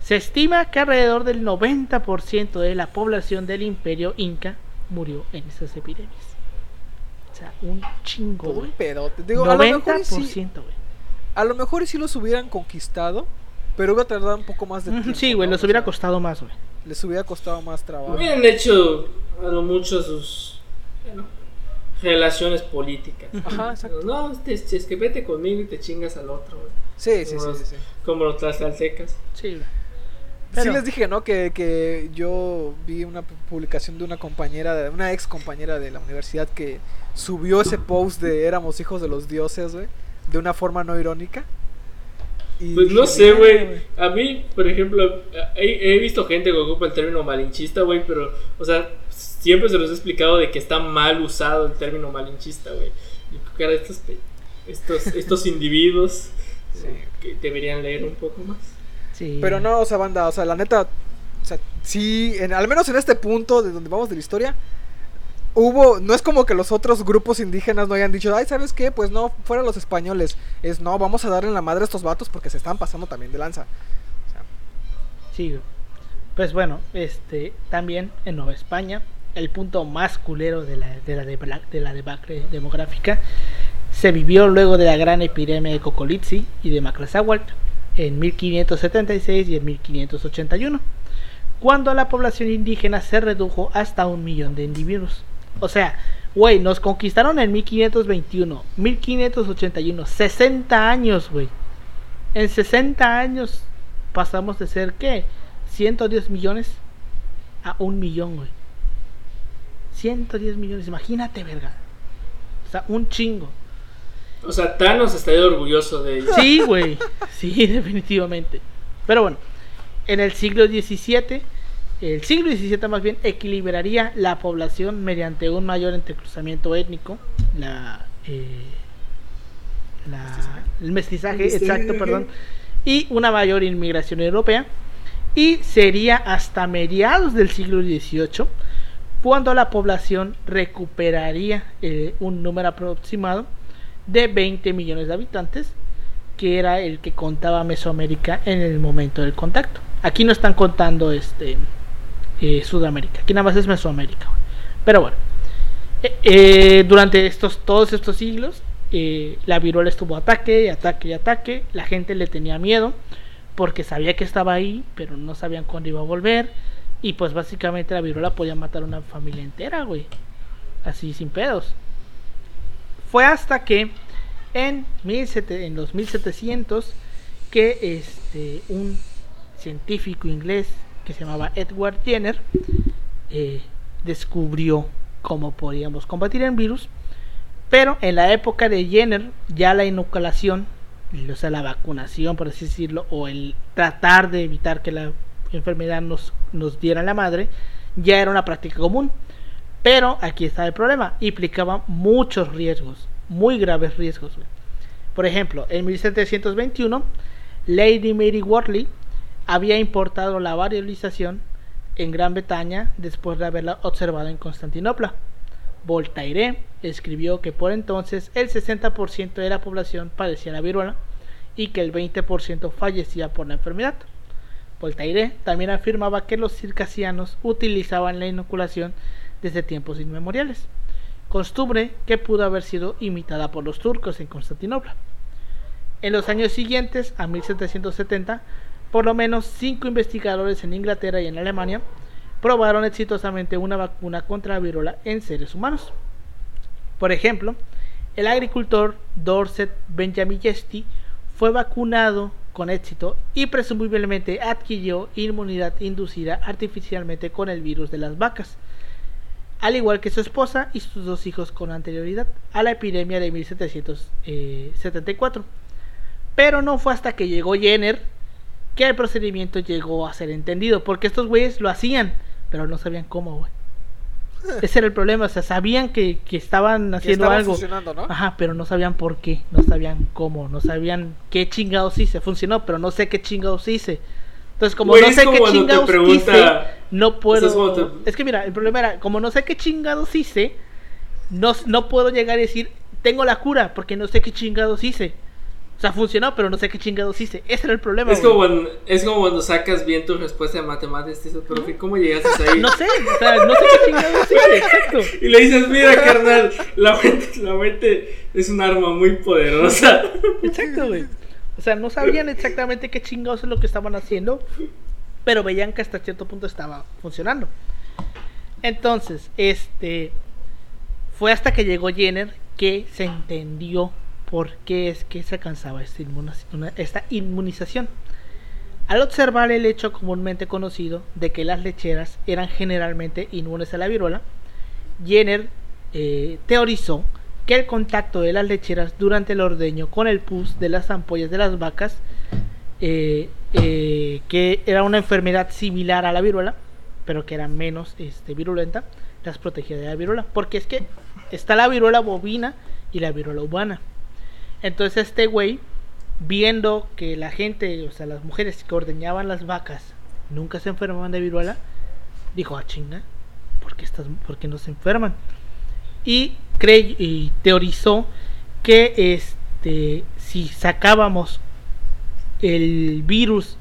S1: Se estima que alrededor del 90% de la población del imperio inca murió en esas epidemias. Sea, un chingo,
S2: Todo un
S1: güey.
S2: pedote. Digo, a lo mejor
S1: 90%,
S2: sí,
S1: güey.
S2: a lo mejor y sí los hubieran conquistado, pero hubiera tardado un poco más de tiempo.
S1: Sí, güey,
S2: ¿no?
S1: les
S2: O
S1: hubiera
S2: sea,
S1: costado más, güey.
S2: Les hubiera costado más trabajo.
S3: Hubieran hecho a lo mucho sus bueno, relaciones políticas.
S2: Ajá, exacto.
S3: No, te- es que vete conmigo y te chingas al otro, güey.
S2: Sí, sí, sí,
S3: Como
S2: sí,
S3: los-
S2: sí.
S3: Como los tlaxcaltecas.
S1: Sí, güey.
S2: Sí
S1: Pero-
S2: les dije, ¿no? Que, que yo vi una pu- publicación de una compañera, de una ex compañera de la universidad que subió ese post de éramos hijos de los dioses, güey, de una forma no irónica. Y
S3: Pues no
S2: dije,
S3: sé,
S2: "Mira,
S3: güey. A mí, por ejemplo, he, he visto gente que ocupa el término malinchista, güey, pero, o sea, siempre se los he explicado de que está mal usado el término malinchista, güey. Y cara, estos, estos, estos individuos
S2: Sí.
S3: que deberían leer un poco más.
S1: Sí.
S2: Pero no, o sea, banda, o sea, la neta, o sea, sí, en, al menos en este punto de donde vamos de la historia, hubo, no es como que los otros grupos indígenas no hayan dicho, ay, ¿sabes qué? Pues no, fuera los españoles. Es, no, vamos a darle la madre a estos vatos porque se están pasando también de lanza. O sea,
S1: Sí. Pues bueno, este, también en Nueva España el punto más culero de la, de la, de la debacle demográfica, se vivió luego de la gran epidemia de Cocolizzi y de Maclazáhuatl en 1576 y en 1581, cuando la población indígena se redujo hasta un millón de individuos. O sea, güey, nos conquistaron en 1521, 1581, 60 años, güey. En 60 años pasamos de ser, ¿qué? 110 millones a un millón, güey. 110 millones, imagínate, verga. O sea, un chingo.
S3: O sea, Thanos estaría orgulloso de ello.
S1: Sí, güey. Sí, [LAUGHS] definitivamente. Pero bueno, en el siglo XVII, el siglo XVII más bien, equilibraría la población mediante un mayor entrecruzamiento étnico, la, eh, la el mestizaje, exacto, perdón, y una mayor inmigración europea. Y sería hasta mediados del siglo XVIII cuando la población recuperaría eh, un número aproximado de 20 millones de habitantes, que era el que contaba Mesoamérica en el momento del contacto. Aquí no están contando este eh, Sudamérica, aquí nada más es Mesoamérica. Pero bueno, eh, eh, durante estos, todos estos siglos, la viruela estuvo ataque ataque y ataque. La gente le tenía miedo porque sabía que estaba ahí, pero no sabían cuándo iba a volver. Y pues básicamente la viruela podía matar a una familia entera, güey. Así sin pedos. Fue hasta que en, en los 1700 que este, un científico inglés que se llamaba Edward Jenner eh, descubrió cómo podíamos combatir el virus. Pero en la época de Jenner ya la inoculación, o sea, la vacunación, por así decirlo, o el tratar de evitar que la enfermedad nos, nos diera la madre, ya era una práctica común. Pero aquí está el problema, implicaba muchos riesgos, muy graves riesgos. Por ejemplo, en 1721, Lady Mary Wortley había importado la variolización en Gran Bretaña después de haberla observado en Constantinopla. Voltaire escribió que por entonces el 60% de la población padecía la viruela y que el 20% fallecía por la enfermedad. Voltaire también afirmaba que los circasianos utilizaban la inoculación desde tiempos inmemoriales, costumbre que pudo haber sido imitada por los turcos en Constantinopla. En los años siguientes, a 1770, por lo menos cinco investigadores en Inglaterra y en Alemania probaron exitosamente una vacuna contra la viruela en seres humanos. Por ejemplo, el agricultor Dorset Benjamillesti fue vacunado con éxito y presumiblemente adquirió inmunidad inducida artificialmente con el virus de las vacas al igual que su esposa y sus dos hijos con anterioridad a la epidemia de 1774. Pero no fue hasta que llegó Jenner que el procedimiento llegó a ser entendido, porque estos güeyes lo hacían, pero no sabían cómo, güey. [LAUGHS] Ese era el problema, o sea, sabían que, estaban haciendo algo. ¿no? Ajá, pero no sabían por qué, no sabían cómo, no sabían qué chingados hice. Funcionó, pero no sé qué chingados hice. Entonces, como no sé qué chingados hice, no puedo. Es que mira, el problema era, como no sé qué chingados hice, no, no puedo llegar a decir, tengo la cura, porque no sé qué chingados hice. O sea, funcionó, pero no sé qué chingados hice. Ese era el problema.
S3: Es, como cuando, es como cuando sacas bien tu respuesta de matemáticas. Dices, profe, ¿cómo llegaste [LAUGHS] ahí?
S1: no sé, o sea, no sé qué chingados hice, exacto.
S3: Y le dices, mira, carnal, la mente, la mente es un arma muy poderosa.
S1: Exacto, güey. O sea, no sabían exactamente qué chingados es lo que estaban haciendo, pero veían que hasta cierto punto estaba funcionando. Entonces, este fue hasta que llegó Jenner que se entendió por qué es que se alcanzaba esta, inmunización. Al observar el hecho comúnmente conocido de que las lecheras eran generalmente inmunes a la viruela, Jenner eh, teorizó que el contacto de las lecheras durante el ordeño con el pus de las ampollas de las vacas, eh, eh, que era una enfermedad similar a la viruela, pero que era menos este, virulenta, las protegía de la viruela. Porque es que está la viruela bovina y la viruela humana. Entonces este güey, viendo que la gente, o sea, las mujeres que ordeñaban las vacas, nunca se enfermaban de viruela, dijo, ah, chinga, ¿por qué, estás, ¿por qué no se enferman? y, y teorizó que este, si sacábamos el virus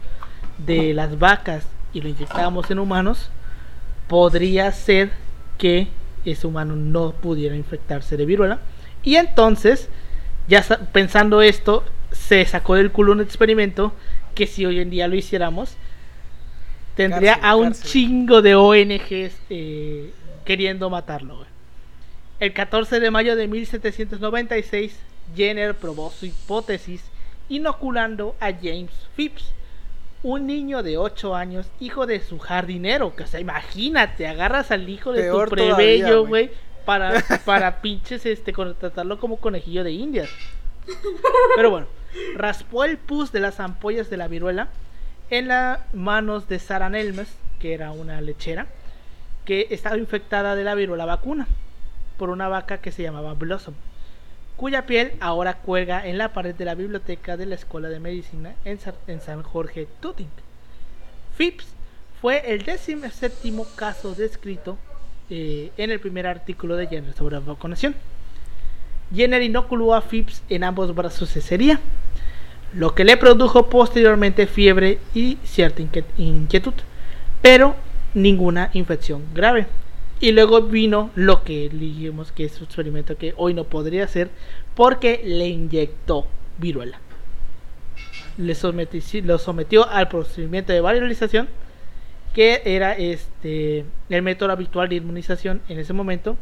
S1: de las vacas y lo inyectábamos en humanos, podría ser que ese humano no pudiera infectarse de viruela. Y entonces, ya sa- pensando esto, se sacó del culo un experimento que si hoy en día lo hiciéramos, tendría
S2: Cárcel,
S1: a un
S2: cárcel.
S1: chingo de ONGs eh, queriendo matarlo. güey. El 14 de mayo de 1796, Jenner probó su hipótesis inoculando a James Phipps, un niño de 8 años, hijo de su jardinero. Que, o sea, imagínate, agarras al hijo de
S2: Peor
S1: tu plebeyo,
S2: güey.
S1: para, [LAUGHS] para pinches, este, contratarlo como conejillo de indias. Pero bueno, raspó el pus de las ampollas de la viruela en las manos de Sarah Nelmes, que era una lechera, que estaba infectada de la viruela vacuna por una vaca que se llamaba Blossom, cuya piel ahora cuelga en la pared de la biblioteca de la Escuela de Medicina en, Sa- en San Jorge Tuting. Phipps fue el 17 caso descrito eh, en el primer artículo de Jenner sobre la vacunación. Jenner inoculó a Phipps en ambos brazos de cería, lo que le produjo posteriormente fiebre y cierta inquietud, pero ninguna infección grave. Y luego vino lo que dijimos que es un experimento que hoy no podría hacer porque le inyectó viruela. Le someti- lo sometió al procedimiento de viralización que era este el método habitual de inmunización en ese momento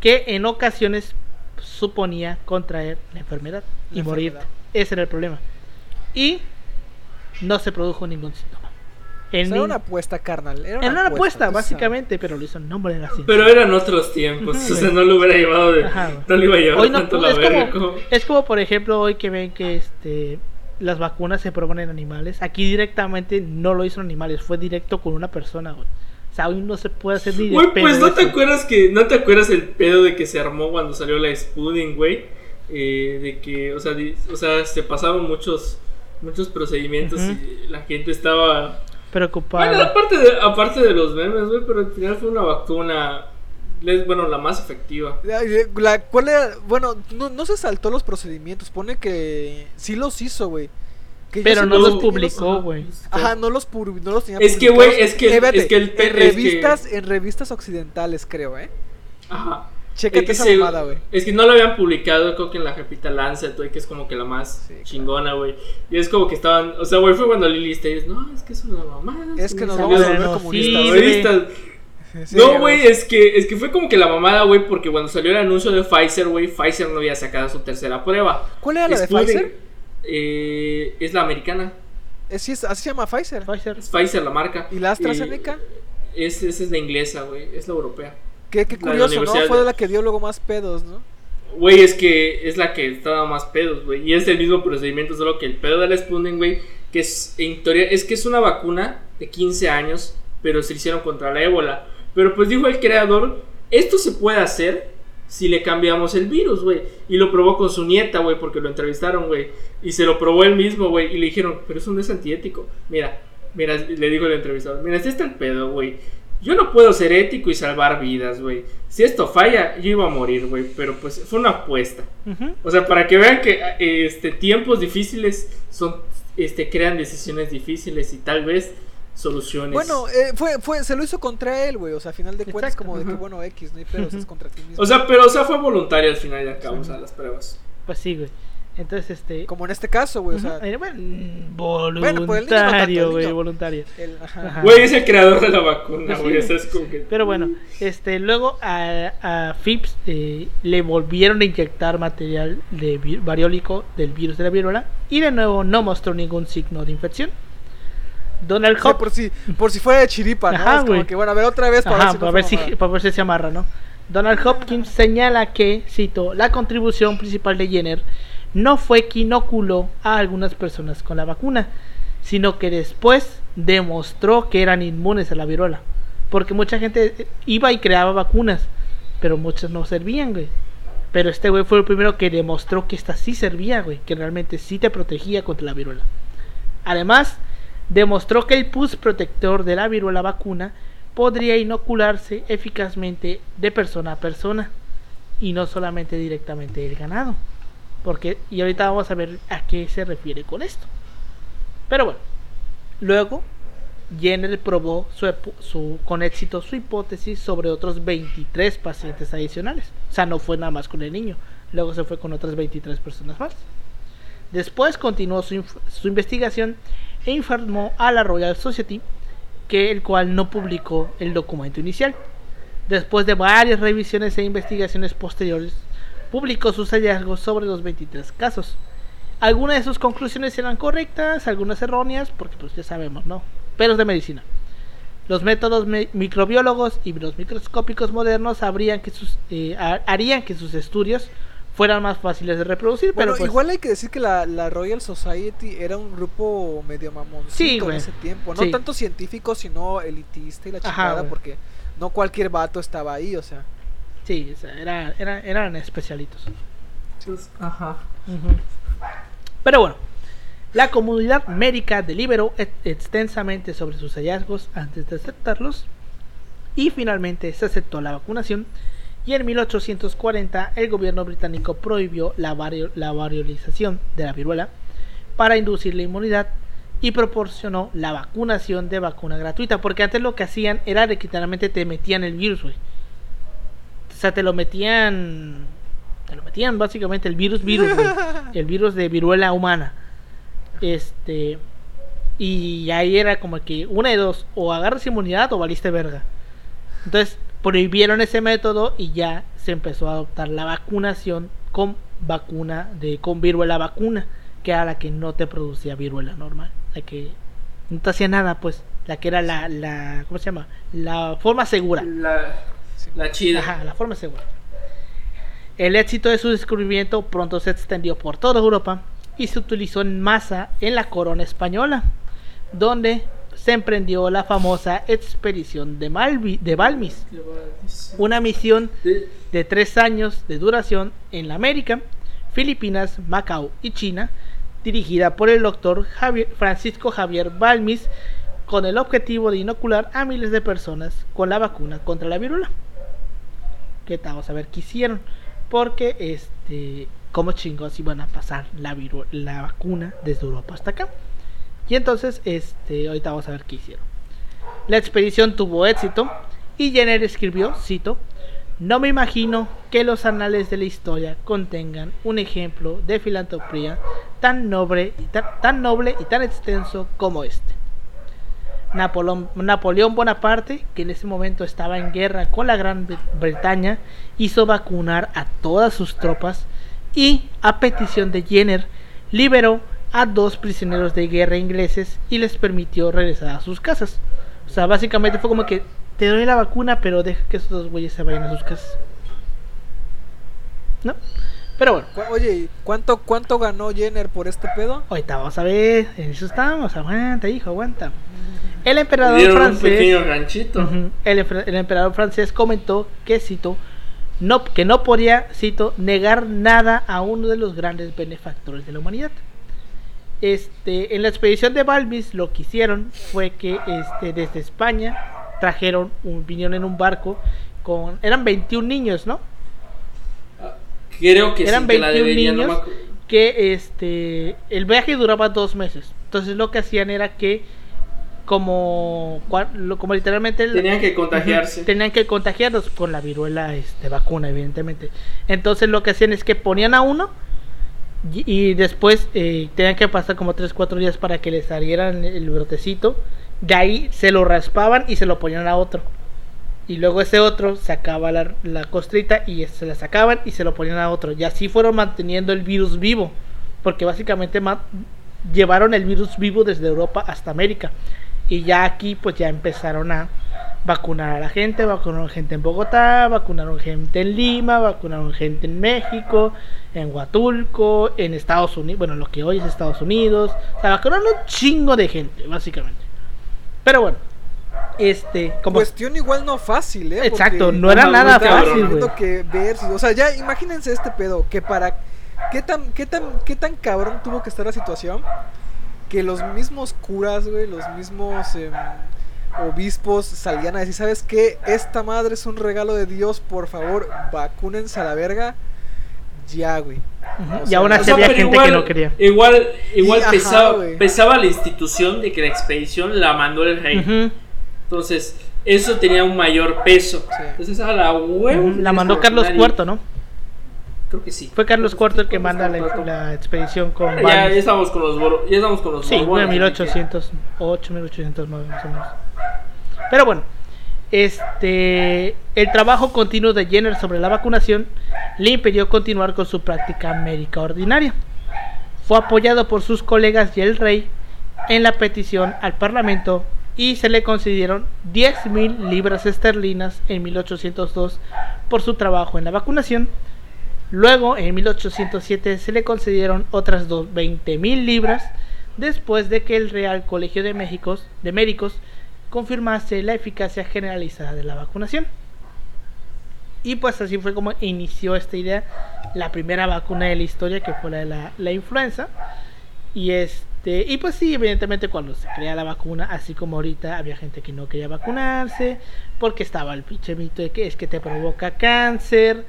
S1: que en ocasiones suponía contraer la enfermedad y
S2: La
S1: morir.
S2: enfermedad.
S1: Ese era el problema. Y no se produjo ningún síntoma.
S2: O sea, era una apuesta, carnal. Era
S1: era una apuesta, básicamente, pero lo hizo en nombre de la ciencia.
S3: Pero eran otros tiempos, o sea, no lo hubiera llevado de, no le iba a llevar
S1: Hoy no
S3: tanto la
S1: es,
S3: verga
S1: como,
S3: como-
S1: es como, por ejemplo, hoy que ven que este las vacunas se prueban en animales. Aquí directamente no lo hizo en animales, fue directo con una persona, güey. O sea, hoy no se puede hacer ni de
S3: Güey, pues no te
S1: eso.
S3: acuerdas que, no te acuerdas el pedo de que se armó cuando salió la Spudin, güey, Eh, de que, o sea, di- o sea, se pasaron muchos, muchos procedimientos y la gente estaba,
S1: Preocupado.
S3: bueno, aparte de, aparte de los memes, güey, pero al final fue una vacuna, bueno, la más efectiva.
S2: La- la- ¿Cuál era? Bueno, no, no se saltó los procedimientos. Pone que sí los hizo, güey. Que
S1: Pero no los publicó, güey.
S2: Ajá, no los, pub- no los tenía
S3: Es que, güey, es que el-
S2: Eh,
S3: es que el
S2: en
S3: es que-
S2: revistas, en revistas occidentales, creo, ¿eh?
S3: Ajá.
S2: Chécate
S3: Es que
S2: esa
S3: se-
S2: mamada, güey.
S3: Es que no lo habían publicado, creo que en la Repita Lancet, güey, que es como que la más
S2: Sí,
S3: chingona, güey. Y es como que estaban, o sea, güey, fue cuando Lili Steyes, no, es que es una mamada.
S2: Es que nos vamos a volver comunistas.
S1: sí,
S3: no, güey, es que, es que fue como que la mamada, güey, porque cuando salió el anuncio de Pfizer, güey, Pfizer no había sacado su tercera prueba.
S2: ¿Cuál era la de Pfizer?
S3: eh, es la americana.
S2: Es, es- así se llama Pfizer.
S1: Pfizer.
S3: Es Pfizer la marca.
S2: ¿Y la AstraZeneca?
S3: Y es, esa es la inglesa, güey, es la europea.
S2: Qué, qué curioso, ¿no? Fue la que dio luego más pedos, ¿no?
S3: Güey, es que es la que estaba más pedos, güey. Y es el mismo procedimiento, solo que el pedo de la Sputnik, güey, que es en teoría, es que es una vacuna de 15 años, pero se hicieron contra la ébola. Pero pues dijo el creador, esto se puede hacer si le cambiamos el virus, güey. Y lo probó con su nieta, güey, porque lo entrevistaron, güey. Y se lo probó él mismo, güey. Y le dijeron, pero eso no es antiético. Mira, mira, le dijo el entrevistador, mira, este está el pedo, güey. Yo no puedo ser ético y salvar vidas, güey. Si esto falla, yo iba a morir, güey. Pero pues fue una apuesta. O sea, para que vean que este, tiempos difíciles son, este, crean decisiones difíciles y tal vez soluciones.
S2: Bueno, eh, fue, fue, se lo hizo contra él, güey. O sea, a final de cuentas,
S1: Exacto.
S2: como de que, bueno, X, no hay pedos, es contra ti mismo.
S3: o sea, pero o sea, fue voluntario al final y al cabo, o sea, las pruebas.
S1: Pues sí, güey. Entonces, este.
S2: como en este caso, güey. O sea,
S1: eh, bueno,
S2: Bueno, pues
S1: voluntario, güey,
S2: niño.
S1: voluntario.
S3: Güey, es el creador de la vacuna,
S1: Pues sí,
S3: güey.
S1: güey.
S3: es como que...
S1: Pero bueno, este, luego a, a Phipps eh, le volvieron a inyectar material de variólico del virus de la viruela y de nuevo no mostró ningún signo de infección. Donald
S2: O sea,
S1: Hop,
S2: por si, por si fuera de chiripa, ¿no?
S1: Ajá,
S2: es como que, bueno, a ver otra vez para
S1: Ajá,
S2: ver si
S1: para, ver si, para ver si se amarra, ¿no? Donald Hopkins señala que, cito, la contribución principal de Jenner no fue que inoculó a algunas personas con la vacuna, sino que después demostró que eran inmunes a la viruela. Porque mucha gente iba y creaba vacunas, pero muchas no servían, güey. Pero este güey fue el primero que demostró que esta sí servía, güey, que realmente sí te protegía contra la viruela. Además, demostró que el pus protector de la viruela vacuna podría inocularse eficazmente de persona a persona y no solamente directamente del ganado. Porque, y ahorita vamos a ver a qué se refiere con esto. Pero bueno, luego Jenner probó su, su- con éxito su hipótesis sobre otros 23 pacientes adicionales. O sea, no fue nada más con el niño. Luego se fue con otras 23 personas más. Después continuó su, su investigación e informó a la Royal Society que el cual no publicó el documento inicial. Después de varias revisiones e investigaciones posteriores, publicó sus hallazgos sobre los 23 casos. Algunas de sus conclusiones eran correctas, algunas erróneas, porque pues ya sabemos, ¿no? Pero de medicina. Los métodos microbiólogos y los microscópicos modernos habrían que sus, eh, ha- harían que sus estudios fueran más fáciles de reproducir,
S2: Bueno,
S1: pero pues,
S2: igual hay que decir que la, la Royal Society era un grupo medio mamoncito
S1: Sí,
S2: en ese tiempo. No
S1: Sí.
S2: tanto científico, sino elitista y la chingada, porque no cualquier vato estaba ahí, o sea.
S1: Sí, o sea, era- era- eran especialitos.
S3: Ajá.
S1: Pero bueno, la comunidad médica deliberó ex- extensamente sobre sus hallazgos antes de aceptarlos y finalmente se aceptó la vacunación y en 1840 el gobierno británico prohibió la, vario- la variolización de la viruela para inducir la inmunidad y proporcionó la vacunación de vacuna gratuita porque antes lo que hacían era de que literalmente te metían el virus, güey. O sea, te lo metían te lo metían básicamente el virus virus, güey. [LAUGHS] el virus de viruela humana. Este y ahí era como que una de dos, o agarras inmunidad o valiste verga. Entonces prohibieron ese método y ya se empezó a adoptar la vacunación con vacuna de con viruela vacuna, que era la que no te producía viruela normal, la que no te hacía nada, pues, la que era la la ¿cómo se llama? La forma segura.
S3: La, la chida.
S1: Ajá, la forma segura. El éxito de su descubrimiento pronto se extendió por toda Europa y se utilizó en masa en la corona española, donde se emprendió la famosa expedición de, Malvi- de Balmis, una misión
S3: De-
S1: de tres años de duración en la América, Filipinas, Macao y China, dirigida por el doctor Javier- Francisco Javier Balmis, con el objetivo de inocular a miles de personas con la vacuna contra la viruela. Que? Vamos a ver qué hicieron. Porque, este, como chingos iban a pasar la, la vacuna desde Europa hasta acá. Y entonces, este, ahorita vamos a ver qué hicieron. La expedición tuvo éxito y Jenner escribió, cito, no me imagino que los anales de la historia contengan un ejemplo de filantropía tan noble y tan, tan noble y tan extenso como este. Napoleón Bonaparte, que en ese momento estaba en guerra con la Gran Bre- Bretaña, hizo vacunar a todas sus tropas y, a petición de Jenner, liberó a dos prisioneros de guerra ingleses y les permitió regresar a sus casas. O sea, básicamente fue como que te doy la vacuna, pero deja que esos dos güeyes se vayan a sus casas. ¿No? Pero bueno,
S2: Oye, ¿y ¿cuánto, ¿cuánto ganó Jenner por este pedo?
S1: ahorita vamos a ver. En eso estamos. Aguanta, hijo, aguanta. El emperador
S3: dieron un
S1: francés.
S3: pequeño ranchito.
S1: Ujú. el, emper- el emperador francés comentó que, cito, no, que no podía, cito, negar nada a uno de los grandes benefactores de la humanidad. Este, en la expedición de Balmis lo que hicieron fue que este, desde España trajeron un, vinieron en un barco con, eran 21 niños, ¿no?
S3: Creo que
S1: eran
S3: sí, que la
S1: 21
S3: debería, no me
S1: niños
S3: acu-
S1: que este el viaje duraba dos meses entonces lo que hacían era que como como literalmente
S3: Tenían que contagiarse.
S1: Tenían que contagiarlos con la viruela este vacuna evidentemente entonces lo que hacían es que ponían a uno y, y después eh, tenían que pasar como 3 4 días para que les salieran el brotecito de ahí se lo raspaban y se lo ponían a otro y luego ese otro sacaba la, la costrita y se la sacaban y se lo ponían a otro. Y así fueron manteniendo el virus vivo. Porque básicamente llevaron el virus vivo desde Europa hasta América. Y ya aquí pues ya empezaron a vacunar a la gente. Vacunaron gente en Bogotá, vacunaron gente en Lima, vacunaron gente en México, en Huatulco, en Estados Unidos. Bueno, lo que hoy es Estados Unidos. O sea, vacunaron un chingo de gente, básicamente. Pero bueno. Este, como
S2: Cuestión igual no fácil, ¿eh?
S1: Exacto,
S2: Porque
S1: no era nada fácil, güey.
S2: teniendo que ver, si- o sea, ya imagínense este pedo, que para qué tan qué tan qué tan cabrón tuvo que estar la situación que los mismos curas, güey, los mismos em, obispos salían a decir, ¿sabes qué? Esta madre es un regalo de Dios, por favor, vacúnense a la verga. Ya, güey.
S1: Ujú,
S2: O
S1: y aún así había gente
S3: igual,
S1: que no quería.
S3: Igual, igual
S2: Y,
S3: pesaba, pesaba la institución de que la expedición la mandó el rey. Entonces, eso tenía un mayor peso.
S2: Sí.
S3: Entonces, a la huevo.
S1: La mandó Carlos IV, ¿no?
S3: Creo que sí.
S1: Fue Carlos IV el que manda la, expedición con
S3: Bueno, ya, ya estamos con los ya estamos con los
S1: Sí, fue
S3: Borbones,
S1: en
S3: así que-
S1: 1808, 1809 más o menos. Pero bueno, este, el trabajo continuo de Jenner sobre la vacunación le impidió continuar con su práctica médica ordinaria. Fue apoyado por sus colegas y el rey en la petición al parlamento y se le concedieron 10 mil libras esterlinas en 1802 por su trabajo en la vacunación. Luego, en 1807, se le concedieron otras 20 mil libras después de que el Real Colegio de, Méxicos- de Médicos confirmase la eficacia generalizada de la vacunación. Y pues así fue como inició esta idea, la primera vacuna de la historia que fue la de la, la influenza. Y este, y pues sí, evidentemente cuando se crea la vacuna, así como ahorita había gente que no quería vacunarse, porque estaba el pinche mito de que es que te provoca cáncer,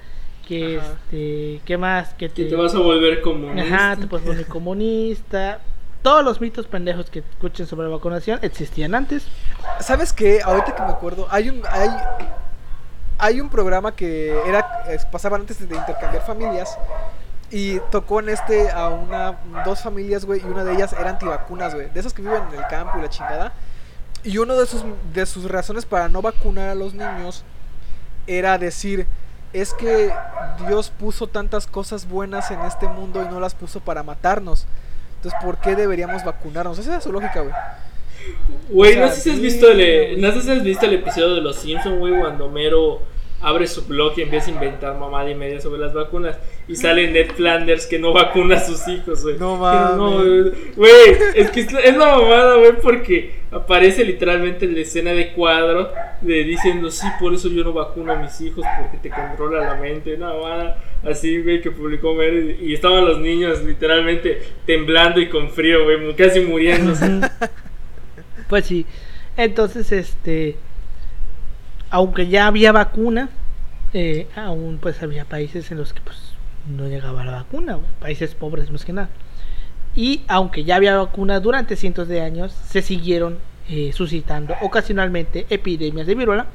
S1: que
S2: Ajá.
S1: este, ¿qué más? Que
S3: Que
S1: te,
S3: te vas a volver como.
S1: Ajá, te puedes poner comunista. Todos los mitos pendejos que escuchen sobre la vacunación existían antes.
S2: ¿Sabes qué? Ahorita que me acuerdo, hay un hay hay un programa que era es- pasaba antes de intercambiar familias y tocó en este a una dos familias, güey, y una de ellas era antivacunas, güey, de esas que viven en el campo y la chingada. Y uno de sus de sus razones para no vacunar a los niños era decir es que Dios puso tantas cosas buenas en este mundo y no las puso para matarnos. Entonces, ¿por qué deberíamos vacunarnos? Esa es su lógica, güey.
S3: Güey,
S2: O sea,
S3: no sé si has visto el, no sé si has visto el episodio de Los Simpsons, güey, cuando Homero abre su blog y empieza a inventar mamada y media sobre las vacunas y sale Ned Flanders que no vacuna a sus hijos, güey.
S2: No mames.
S3: Güey, es que es la, mamada, güey, porque aparece literalmente en la escena de cuadro de diciendo, sí, por eso yo no vacuno a mis hijos porque te controla la mente, una mamada así, güey, que publicó y, y estaban los niños literalmente temblando y con frío, güey, casi muriéndose.
S1: Pues sí. Entonces, este. Aunque ya había vacuna, eh, aún pues había países en los que pues no llegaba la vacuna, países pobres más que nada. Y aunque ya había vacuna durante cientos de años, se siguieron eh, suscitando ocasionalmente epidemias de viruela,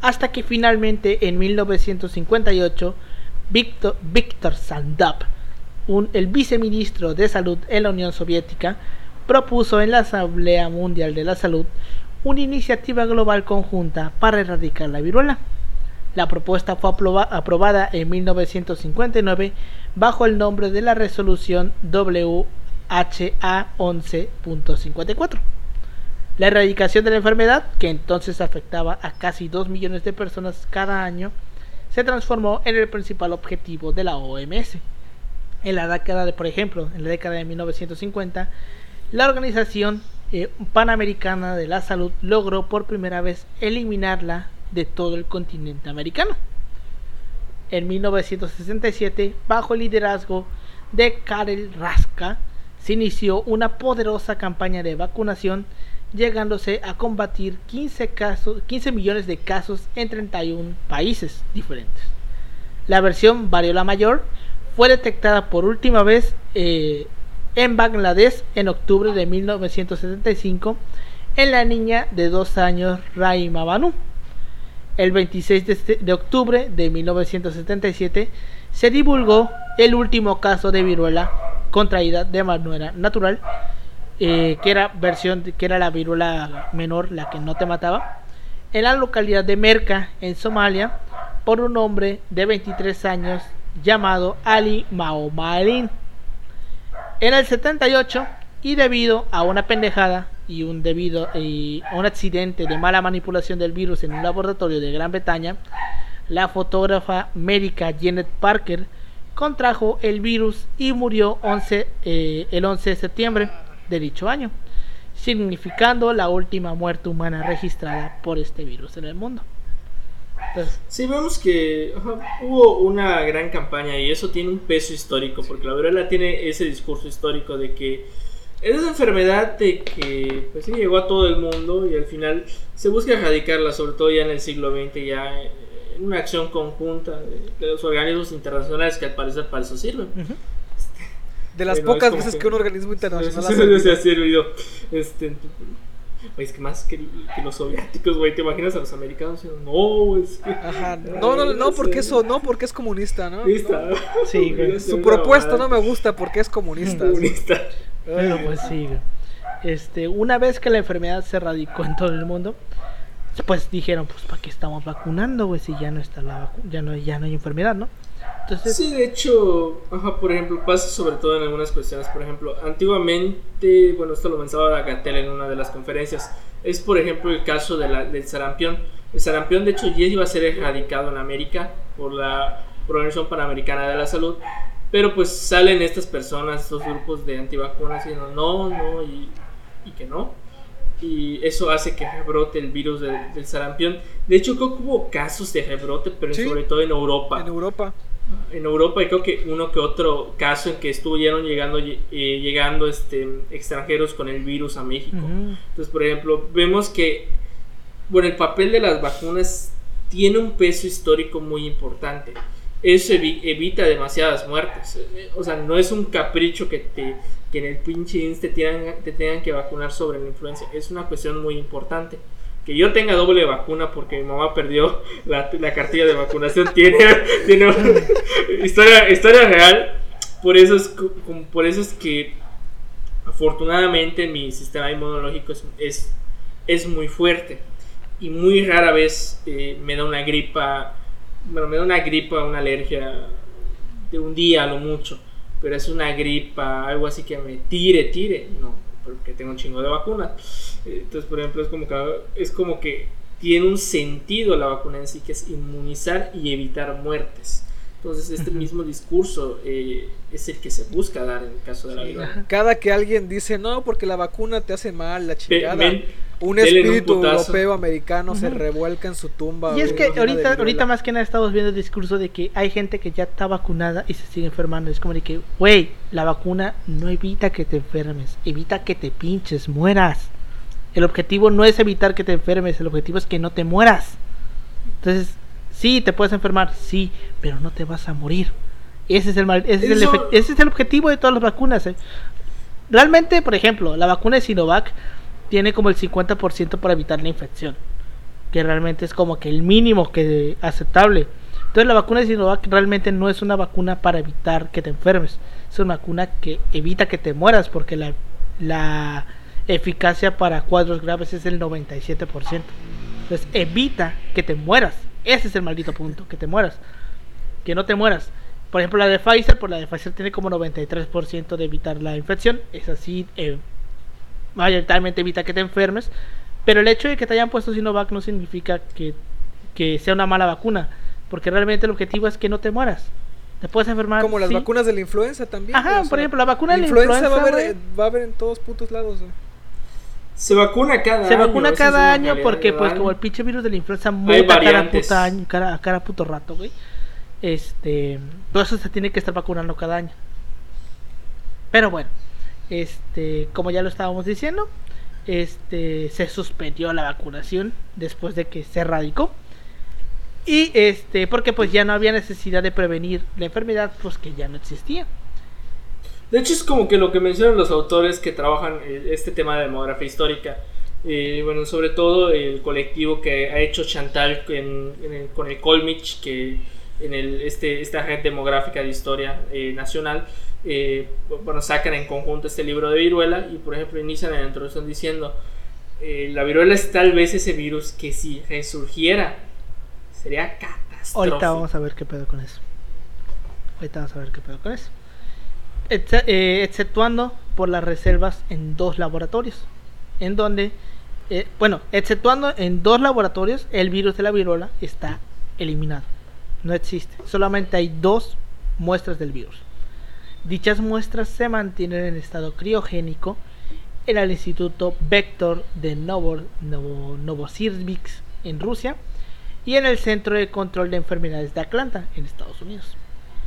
S1: hasta que finalmente en 1958 Víctor, Víctor Sandap, el viceministro de salud en la Unión Soviética, propuso en la Asamblea Mundial de la Salud una iniciativa global conjunta para erradicar la viruela. La propuesta fue aproba- aprobada en 1959 bajo el nombre de la resolución WHA 11.54. La erradicación de la enfermedad, que entonces afectaba a casi 2 millones de personas cada año, se transformó en el principal objetivo de la OMS. En la década de, por ejemplo, en la década de 1950, la Organización eh, Panamericana de la Salud logró por primera vez eliminarla de todo el continente americano. En 1967, bajo el liderazgo de Karel Raska, se inició una poderosa campaña de vacunación, llegándose a combatir 15, casos, 15 millones de casos en 31 países diferentes. La versión variola mayor fue detectada por última vez eh, en Bangladesh en octubre de 1975 en la niña de dos años Raima Banu. El 26 de, este- de octubre de 1977 se divulgó el último caso de viruela contraída de manera natural, eh, que era versión que era la viruela menor, la que no te mataba, en la localidad de Merca, en Somalia, por un hombre de 23 años llamado Ali Maomalin. En el 78, y debido a una pendejada y un debido un accidente de mala manipulación del virus en un laboratorio de Gran Bretaña, la fotógrafa médica Janet Parker contrajo el virus y murió 11, eh, el 11 de septiembre de dicho año, significando la última muerte humana registrada por este virus en el mundo. Entonces,
S3: Sí, vemos que ajá, hubo una gran campaña y eso tiene un peso histórico, porque la viruela tiene ese discurso histórico de que es una enfermedad de que pues sí llegó a todo el mundo y al final se busca erradicarla, sobre todo ya en el siglo XX, ya en una acción conjunta de, de los organismos internacionales que al parecer para eso sirven.
S1: ujú.
S2: De las
S3: Bueno,
S2: pocas veces
S3: que-
S2: que un organismo internacional [LAUGHS]
S3: Sí,
S2: ha
S3: sí, sí, sí,
S2: servido.
S3: ha servido. Este, güey, es que más que, que los soviéticos, güey, ¿te imaginas a los americanos? No, es que...
S2: Ajá. [LAUGHS] No, no, no, porque eso, no, porque es comunista, ¿no?
S3: Está. [LAUGHS]
S1: Sí, güey.
S2: Su propuesta no me gusta porque es comunista.
S3: Comunista.
S1: Pero pues sí, güey. Este, una vez que la enfermedad se radicó en todo el mundo, pues dijeron, pues ¿para qué estamos vacunando, güey? Si ya no está la ya no, ya no hay enfermedad, ¿no? Entonces,
S3: Sí, de hecho, ajá, por ejemplo, pasa sobre todo en algunas cuestiones. Por ejemplo, antiguamente, bueno, esto lo mencionaba Gatel en una de las conferencias, es por ejemplo el caso de la- del sarampión. El sarampión, de hecho, ya iba a ser erradicado en América por la Organización Panamericana de la Salud, pero pues salen estas personas, estos grupos de antivacunas diciendo no, no y, y que no. Y eso hace que rebrote el virus de- del sarampión. De hecho, creo que hubo casos de rebrote, pero
S2: Sí.
S3: sobre todo en Europa
S2: En Europa.
S3: En Europa y creo que uno que otro caso en que estuvieron llegando eh, llegando este extranjeros con el virus a México. Entonces, por ejemplo, vemos que bueno, el papel de las vacunas tiene un peso histórico muy importante. Eso evi- evita demasiadas muertes. Eh, O sea, no es un capricho que te que en el pinche INSS te tengan, te tengan que vacunar sobre la influenza. Es una cuestión muy importante. Que yo tenga doble vacuna porque mi mamá perdió la, la cartilla de vacunación [LAUGHS] tiene, tiene [LAUGHS] historia, historia real. Por eso, es, por que afortunadamente mi sistema inmunológico es, es, es muy fuerte y muy rara vez eh, me da una gripa, bueno, me da una gripa, una alergia de un día a lo mucho, pero es una gripa, algo así que me tire, tire, no, porque tengo un chingo de vacunas. Entonces, por ejemplo, es como que, es como que tiene un sentido la vacuna en sí, que es inmunizar y evitar muertes. Entonces, este mismo discurso eh, es el que se busca dar en el caso de la
S1: ajá.
S2: Cada que alguien dice, no, porque la vacuna te hace mal, la chingada.
S3: men-
S2: un espíritu europeo americano se revuelca en su tumba.
S1: Y es que ahorita, ahorita más que nada estamos viendo el discurso de que hay gente que ya está vacunada y se sigue enfermando. Es como de que, güey, la vacuna no evita que te enfermes, evita que te pinches, mueras. El objetivo no es evitar que te enfermes, el objetivo es que no te mueras. Entonces, sí, te puedes enfermar, sí, pero no te vas a morir. Ese es el, mal- ese es el,
S3: Eso-
S1: efe- ese es el objetivo de todas las vacunas. eh. Realmente, por ejemplo, la vacuna de Sinovac tiene como el 50% para evitar la infección que realmente es como que el mínimo que aceptable. Entonces la vacuna de Sinovac realmente no es una vacuna para evitar que te enfermes, es una vacuna que evita que te mueras porque la, la eficacia para cuadros graves es el 97%. Entonces evita que te mueras. Ese es el maldito punto, que te mueras. Que no te mueras. Por ejemplo, la de Pfizer, por la de Pfizer tiene como 93% de evitar la infección. Es así, eh, mayoritariamente evita que te enfermes. Pero el hecho de que te hayan puesto Sinovac no significa que, que sea una mala vacuna. Porque realmente el objetivo es que no te mueras. Te puedes enfermar.
S2: Como las
S1: sí.
S2: vacunas de la influenza también.
S1: Ajá,
S2: güey, o sea,
S1: por ejemplo, la vacuna de la
S2: influenza,
S1: influenza,
S2: va, a
S1: güey,
S2: haber, va a haber en todos putos lados. güey.
S3: Se vacuna cada
S1: se
S3: año.
S1: vacuna
S3: esa es
S1: cada año porque pues
S3: año.
S1: como el pinche virus de la influenza muta cada puta año, cada, cada puto rato, güey. Este, todo eso se tiene que estar vacunando cada año. Pero bueno, este, como ya lo estábamos diciendo, este se suspendió la vacunación después de que se erradicó. Y este, porque pues ya no había necesidad de prevenir la enfermedad, pues que ya no existía.
S3: De hecho, es como que lo que mencionan los autores que trabajan eh, este tema de demografía histórica. Eh, bueno, sobre todo el colectivo que ha hecho Chantal en- con el Colmich, que en el, este, esta red demográfica de historia eh, nacional, eh, bueno, sacan en conjunto este libro de viruela y, por ejemplo, inician en la introducción diciendo, eh, la viruela es tal vez ese virus que si resurgiera, sería catastrófico.
S1: Ahorita vamos a ver qué pedo con eso. Ahorita vamos a ver qué pedo con eso. Eh, exceptuando por las reservas en dos laboratorios. En donde, bueno, exceptuando en dos laboratorios, el virus de la viruela está eliminado. No existe. Solamente hay dos muestras del virus. Dichas muestras se mantienen en estado criogénico en el Instituto Vector de Novo, Novo- Novosibirsk en Rusia y en el Centro de Control de Enfermedades de Atlanta en Estados Unidos.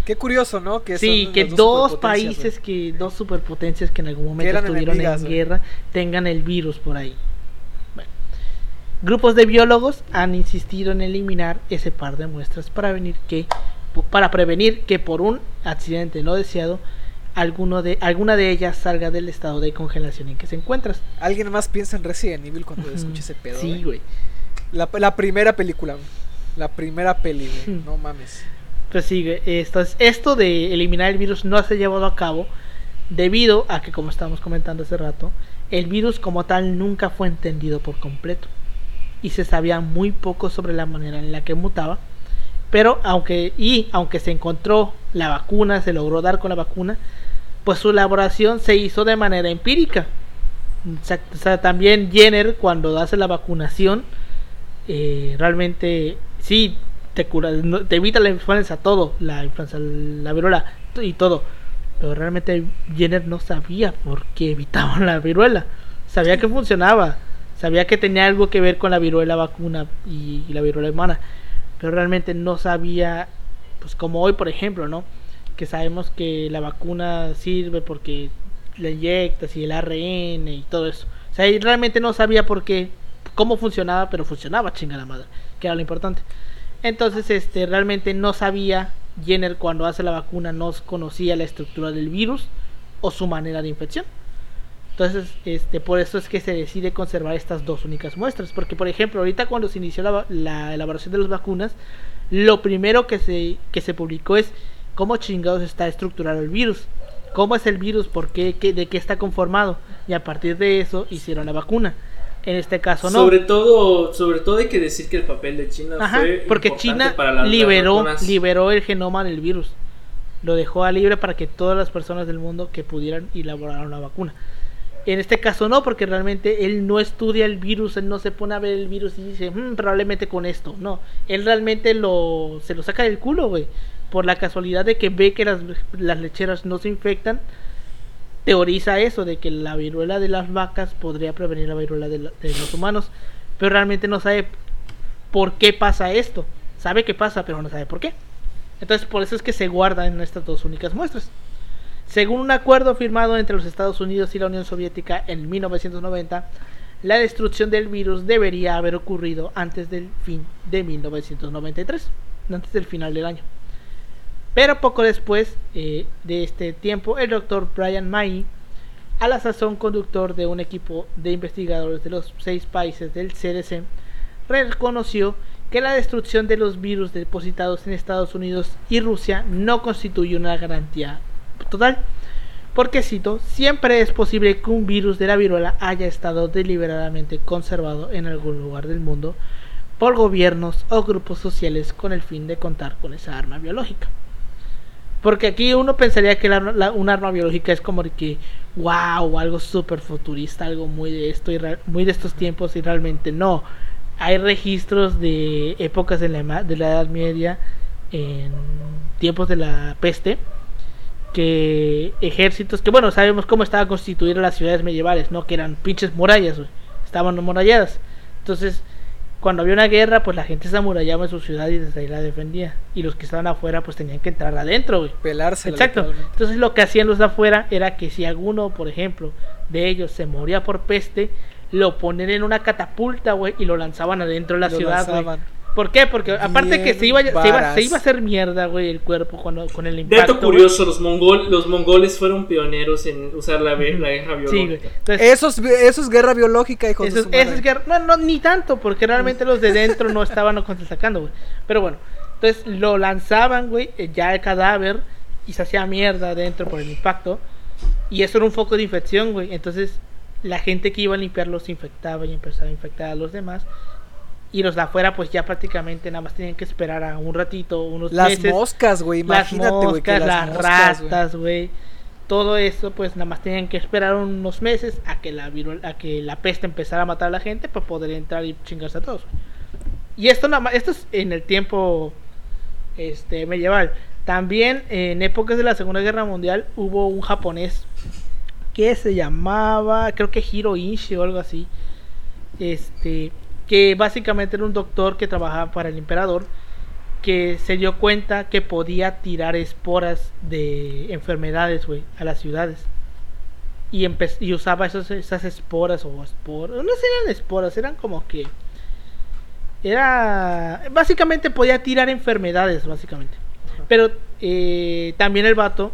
S2: Qué curioso, ¿no? Que
S1: sí, que dos países, que dos superpotencias que en algún momento estuvieron en guerra tengan el virus por ahí. Bueno. Grupos de biólogos han insistido en eliminar ese par de muestras para venir que para prevenir que por un accidente no deseado alguno de, alguna de ellas salga del estado de congelación en que se encuentras.
S2: Alguien más piensa en Resident Evil cuando
S1: Ujú.
S2: escucha ese pedo.
S1: Sí,
S2: güey. La, la primera película. La primera peli, güey. No mames.
S1: Pues sí, güey, esto, es- esto de eliminar el virus no se ha llevado a cabo debido a que, como estábamos comentando hace rato, el virus como tal nunca fue entendido por completo y se sabía muy poco sobre la manera en la que mutaba. Pero aunque y aunque se encontró la vacuna, se logró dar con la vacuna, pues su elaboración se hizo de manera empírica. O sea, también Jenner cuando hace la vacunación eh, realmente sí te cura, te evita la influenza, todo, la influenza, la viruela y todo. Pero realmente Jenner no sabía por qué evitaban la viruela. Sabía que funcionaba, sabía que tenía algo que ver con la viruela vacuna y, y la viruela humana. Pero realmente no sabía, pues como hoy por ejemplo, ¿no? Que sabemos que la vacuna sirve porque la inyectas y el ARN y todo eso. O sea, realmente no sabía por qué, cómo funcionaba, pero funcionaba, chinga la madre, que era lo importante. Entonces, este, realmente no sabía Jenner cuando hace la vacuna, no conocía la estructura del virus o su manera de infección. Entonces, este, por eso es que se decide conservar estas dos únicas muestras. Porque, por ejemplo, ahorita cuando se inició la, elaboración de las vacunas, lo primero que se, que se publicó es cómo chingados está estructurado el virus. ¿Cómo es el virus? ¿Por qué? qué- ¿De qué está conformado? Y a partir de eso hicieron la vacuna. En este caso no.
S3: Sobre todo, sobre todo hay que decir que el papel de China
S1: Ajá,
S3: fue
S1: porque China
S3: para las- las
S1: liberó,
S3: vacunas.
S1: liberó el genoma del virus. Lo dejó a libre para que todas las personas del mundo que pudieran elaborar una vacuna. En este caso no, porque realmente él no estudia el virus, él no se pone a ver el virus y dice, "Mm, probablemente con esto. No, él realmente lo, se lo saca del culo, güey. Por la casualidad de que ve que las, lecheras no se infectan, teoriza eso, de que la viruela de las vacas podría prevenir la viruela de, la- de los humanos. Pero realmente no sabe por qué pasa esto. Sabe que pasa, pero no sabe por qué. Entonces por eso es que se guardan estas dos únicas muestras. Según un acuerdo firmado entre los Estados Unidos y la Unión Soviética en 1990, la destrucción del virus debería haber ocurrido antes del fin de 1993, antes del final del año. Pero poco después eh, de este tiempo, el doctor Brian May, a la sazón conductor de un equipo de investigadores de los seis países del CDC, reconoció que la destrucción de los virus depositados en Estados Unidos y Rusia no constituye una garantía total. Porque cito, siempre es posible que un virus de la viruela haya estado deliberadamente conservado en algún lugar del mundo por gobiernos o grupos sociales con el fin de contar con esa arma biológica. Porque aquí uno pensaría que la, la- un arma biológica es como que, wow, algo súper futurista, algo muy de esto y re- muy de estos tiempos y realmente no. Hay registros de épocas de la, de la Edad Media, en tiempos de la peste, que ejércitos, que bueno, sabemos cómo estaban constituidas las ciudades medievales, ¿no? Que eran pinches murallas, güey. estaban amuralladas. Entonces, cuando había una guerra, pues la gente se amurallaba en su ciudad y desde ahí la defendía. Y los que estaban afuera, pues tenían que entrar adentro, güey.
S2: Pelarse.
S1: Exacto. Entonces lo que hacían los de afuera era que si alguno, por ejemplo, de ellos se moría por peste, lo ponían en una catapulta, güey, y lo lanzaban adentro de la
S2: Lo
S1: ciudad, güey. ¿Por qué? Porque aparte que se iba, se iba, se iba a hacer mierda, güey, el cuerpo cuando, con el impacto.
S3: Dato
S1: güey.
S3: curioso, los, mongol, los mongoles fueron pioneros en usar la, la guerra
S1: Sí, güey.
S3: biológica.
S1: Entonces,
S2: Eso es, eso es guerra biológica, hijos
S1: Eso
S2: de
S1: eso es guerra- No, no, ni tanto, porque realmente los de dentro no estaban sacando, güey. Pero bueno, entonces lo lanzaban, güey, eh, ya el cadáver y se hacía mierda dentro por el impacto. Y eso era un foco de infección, güey. Entonces la gente que iba a limpiarlo se infectaba y empezaba a infectar a los demás. Y los de afuera, pues ya prácticamente nada más tenían que esperar a un ratito, unos
S2: Las
S1: meses.
S2: moscas, güey.
S1: las
S2: Imagínate, güey. que
S1: moscas, las,
S2: moscas,
S1: ratas, güey. Todo eso, pues nada más tenían que esperar unos meses a que la a que la peste empezara a matar a la gente para poder entrar y chingarse a todos. güey. Y esto nada más, esto es en el tiempo este medieval. También en épocas de la Segunda Guerra Mundial hubo un japonés que se llamaba, creo que Hiro Inshi o algo así. Este, que básicamente era un doctor que trabajaba para el emperador que se dio cuenta que podía tirar esporas de enfermedades, güey, a las ciudades. Y, y usaba esos, esas esporas o esporas, no eran esporas, eran como que... Era... Básicamente podía tirar enfermedades, básicamente. Pero eh, también el vato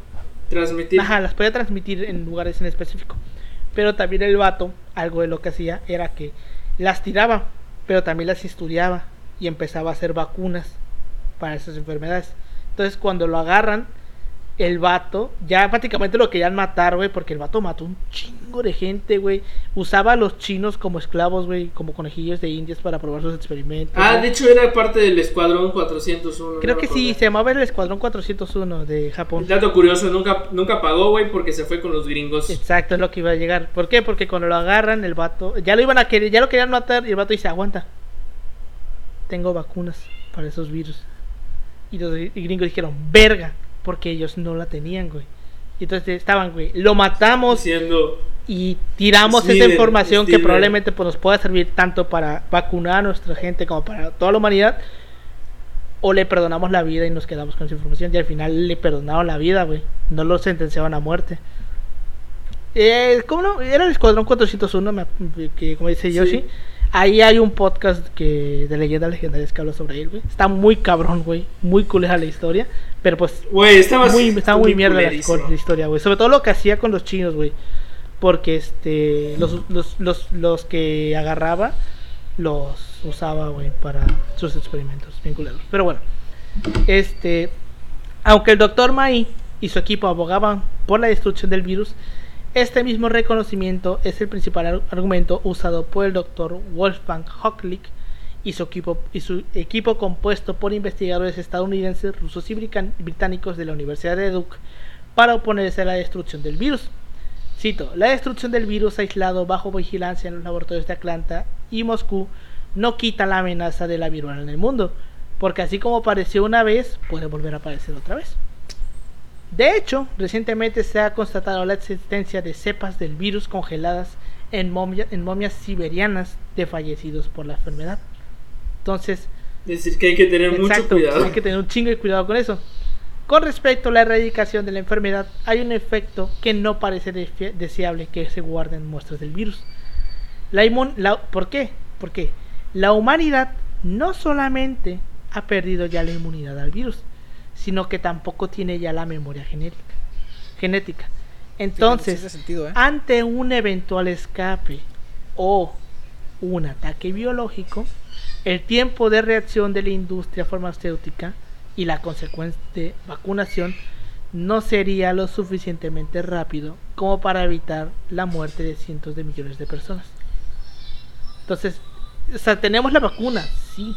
S3: Transmitir.
S1: Ajá, las podía transmitir en lugares en específico. Pero también el vato, algo de lo que hacía era que las tiraba, pero también las estudiaba y empezaba a hacer vacunas para esas enfermedades. Entonces, cuando lo agarran, el vato, ya prácticamente lo querían matar, güey, porque el vato mató un chingo de gente, güey. Usaba a los chinos como esclavos, güey, como conejillos de indias para probar sus experimentos.
S3: Ah, de hecho era parte del Escuadrón 401.
S1: Creo
S3: no
S1: que sí, se llamaba el Escuadrón 401 de Japón.
S3: Dato curioso, nunca, nunca pagó, güey, porque se fue con los gringos.
S1: Exacto, es lo que iba a llegar. ¿Por qué? Porque cuando lo agarran, el vato, ya lo iban a querer, ya lo querían matar y el vato dice, aguanta. Tengo vacunas para esos virus. Y los gringos dijeron, verga, porque ellos no la tenían, güey. Y entonces estaban, güey, lo matamos
S3: Diciendo,
S1: y tiramos esa
S3: Steven,
S1: información que probablemente pues, nos pueda servir tanto para vacunar a nuestra gente como para toda la humanidad. O le perdonamos la vida y nos quedamos con esa información. Y al final le perdonaron la vida, güey. No lo sentenciaban a muerte. Eh, ¿Cómo no? Era el Escuadrón 401, me- que, como dice
S3: Sí.
S1: Ahí hay un podcast que de leyendas legendarias que habla sobre él, güey. Está muy cabrón, güey. Muy cool la historia. Pero pues
S3: güey, estaba
S1: muy, mierda la, historia, güey. Sobre todo lo que hacía con los chinos, güey. Porque este los, los, los, los que agarraba los usaba, güey, para sus experimentos vinculados. Pero bueno, este aunque el doctor Mai y su equipo abogaban por la destrucción del virus, este mismo reconocimiento es el principal ar- argumento usado por el doctor Wolfgang Hocklick y su equipo, y su equipo compuesto por investigadores estadounidenses, rusos y británicos de la Universidad de Duke para oponerse a la destrucción del virus. Cito, la destrucción del virus aislado bajo vigilancia en los laboratorios de Atlanta y Moscú no quita la amenaza de la viruela en el mundo, porque así como apareció una vez, puede volver a aparecer otra vez. De hecho, recientemente se ha constatado la existencia de cepas del virus congeladas en, momia- en momias siberianas de fallecidos por la enfermedad. Entonces,
S3: Es decir, que hay que tener mucho cuidado.
S1: Hay que tener un chingo de cuidado con eso. Con respecto a la erradicación de la enfermedad, hay un efecto que no parece deseable que se guarden muestras del virus. La inmun- la- ¿Por qué? Porque la humanidad no solamente ha perdido ya la inmunidad al virus, sino que tampoco tiene ya la memoria genética. genética. Entonces,
S2: sentido, ¿eh?
S1: ante un eventual escape o un ataque biológico, el tiempo de reacción de la industria farmacéutica y la consecuente vacunación no sería lo suficientemente rápido como para evitar la muerte de cientos de millones de personas. Entonces, o sea, tenemos la vacuna, sí,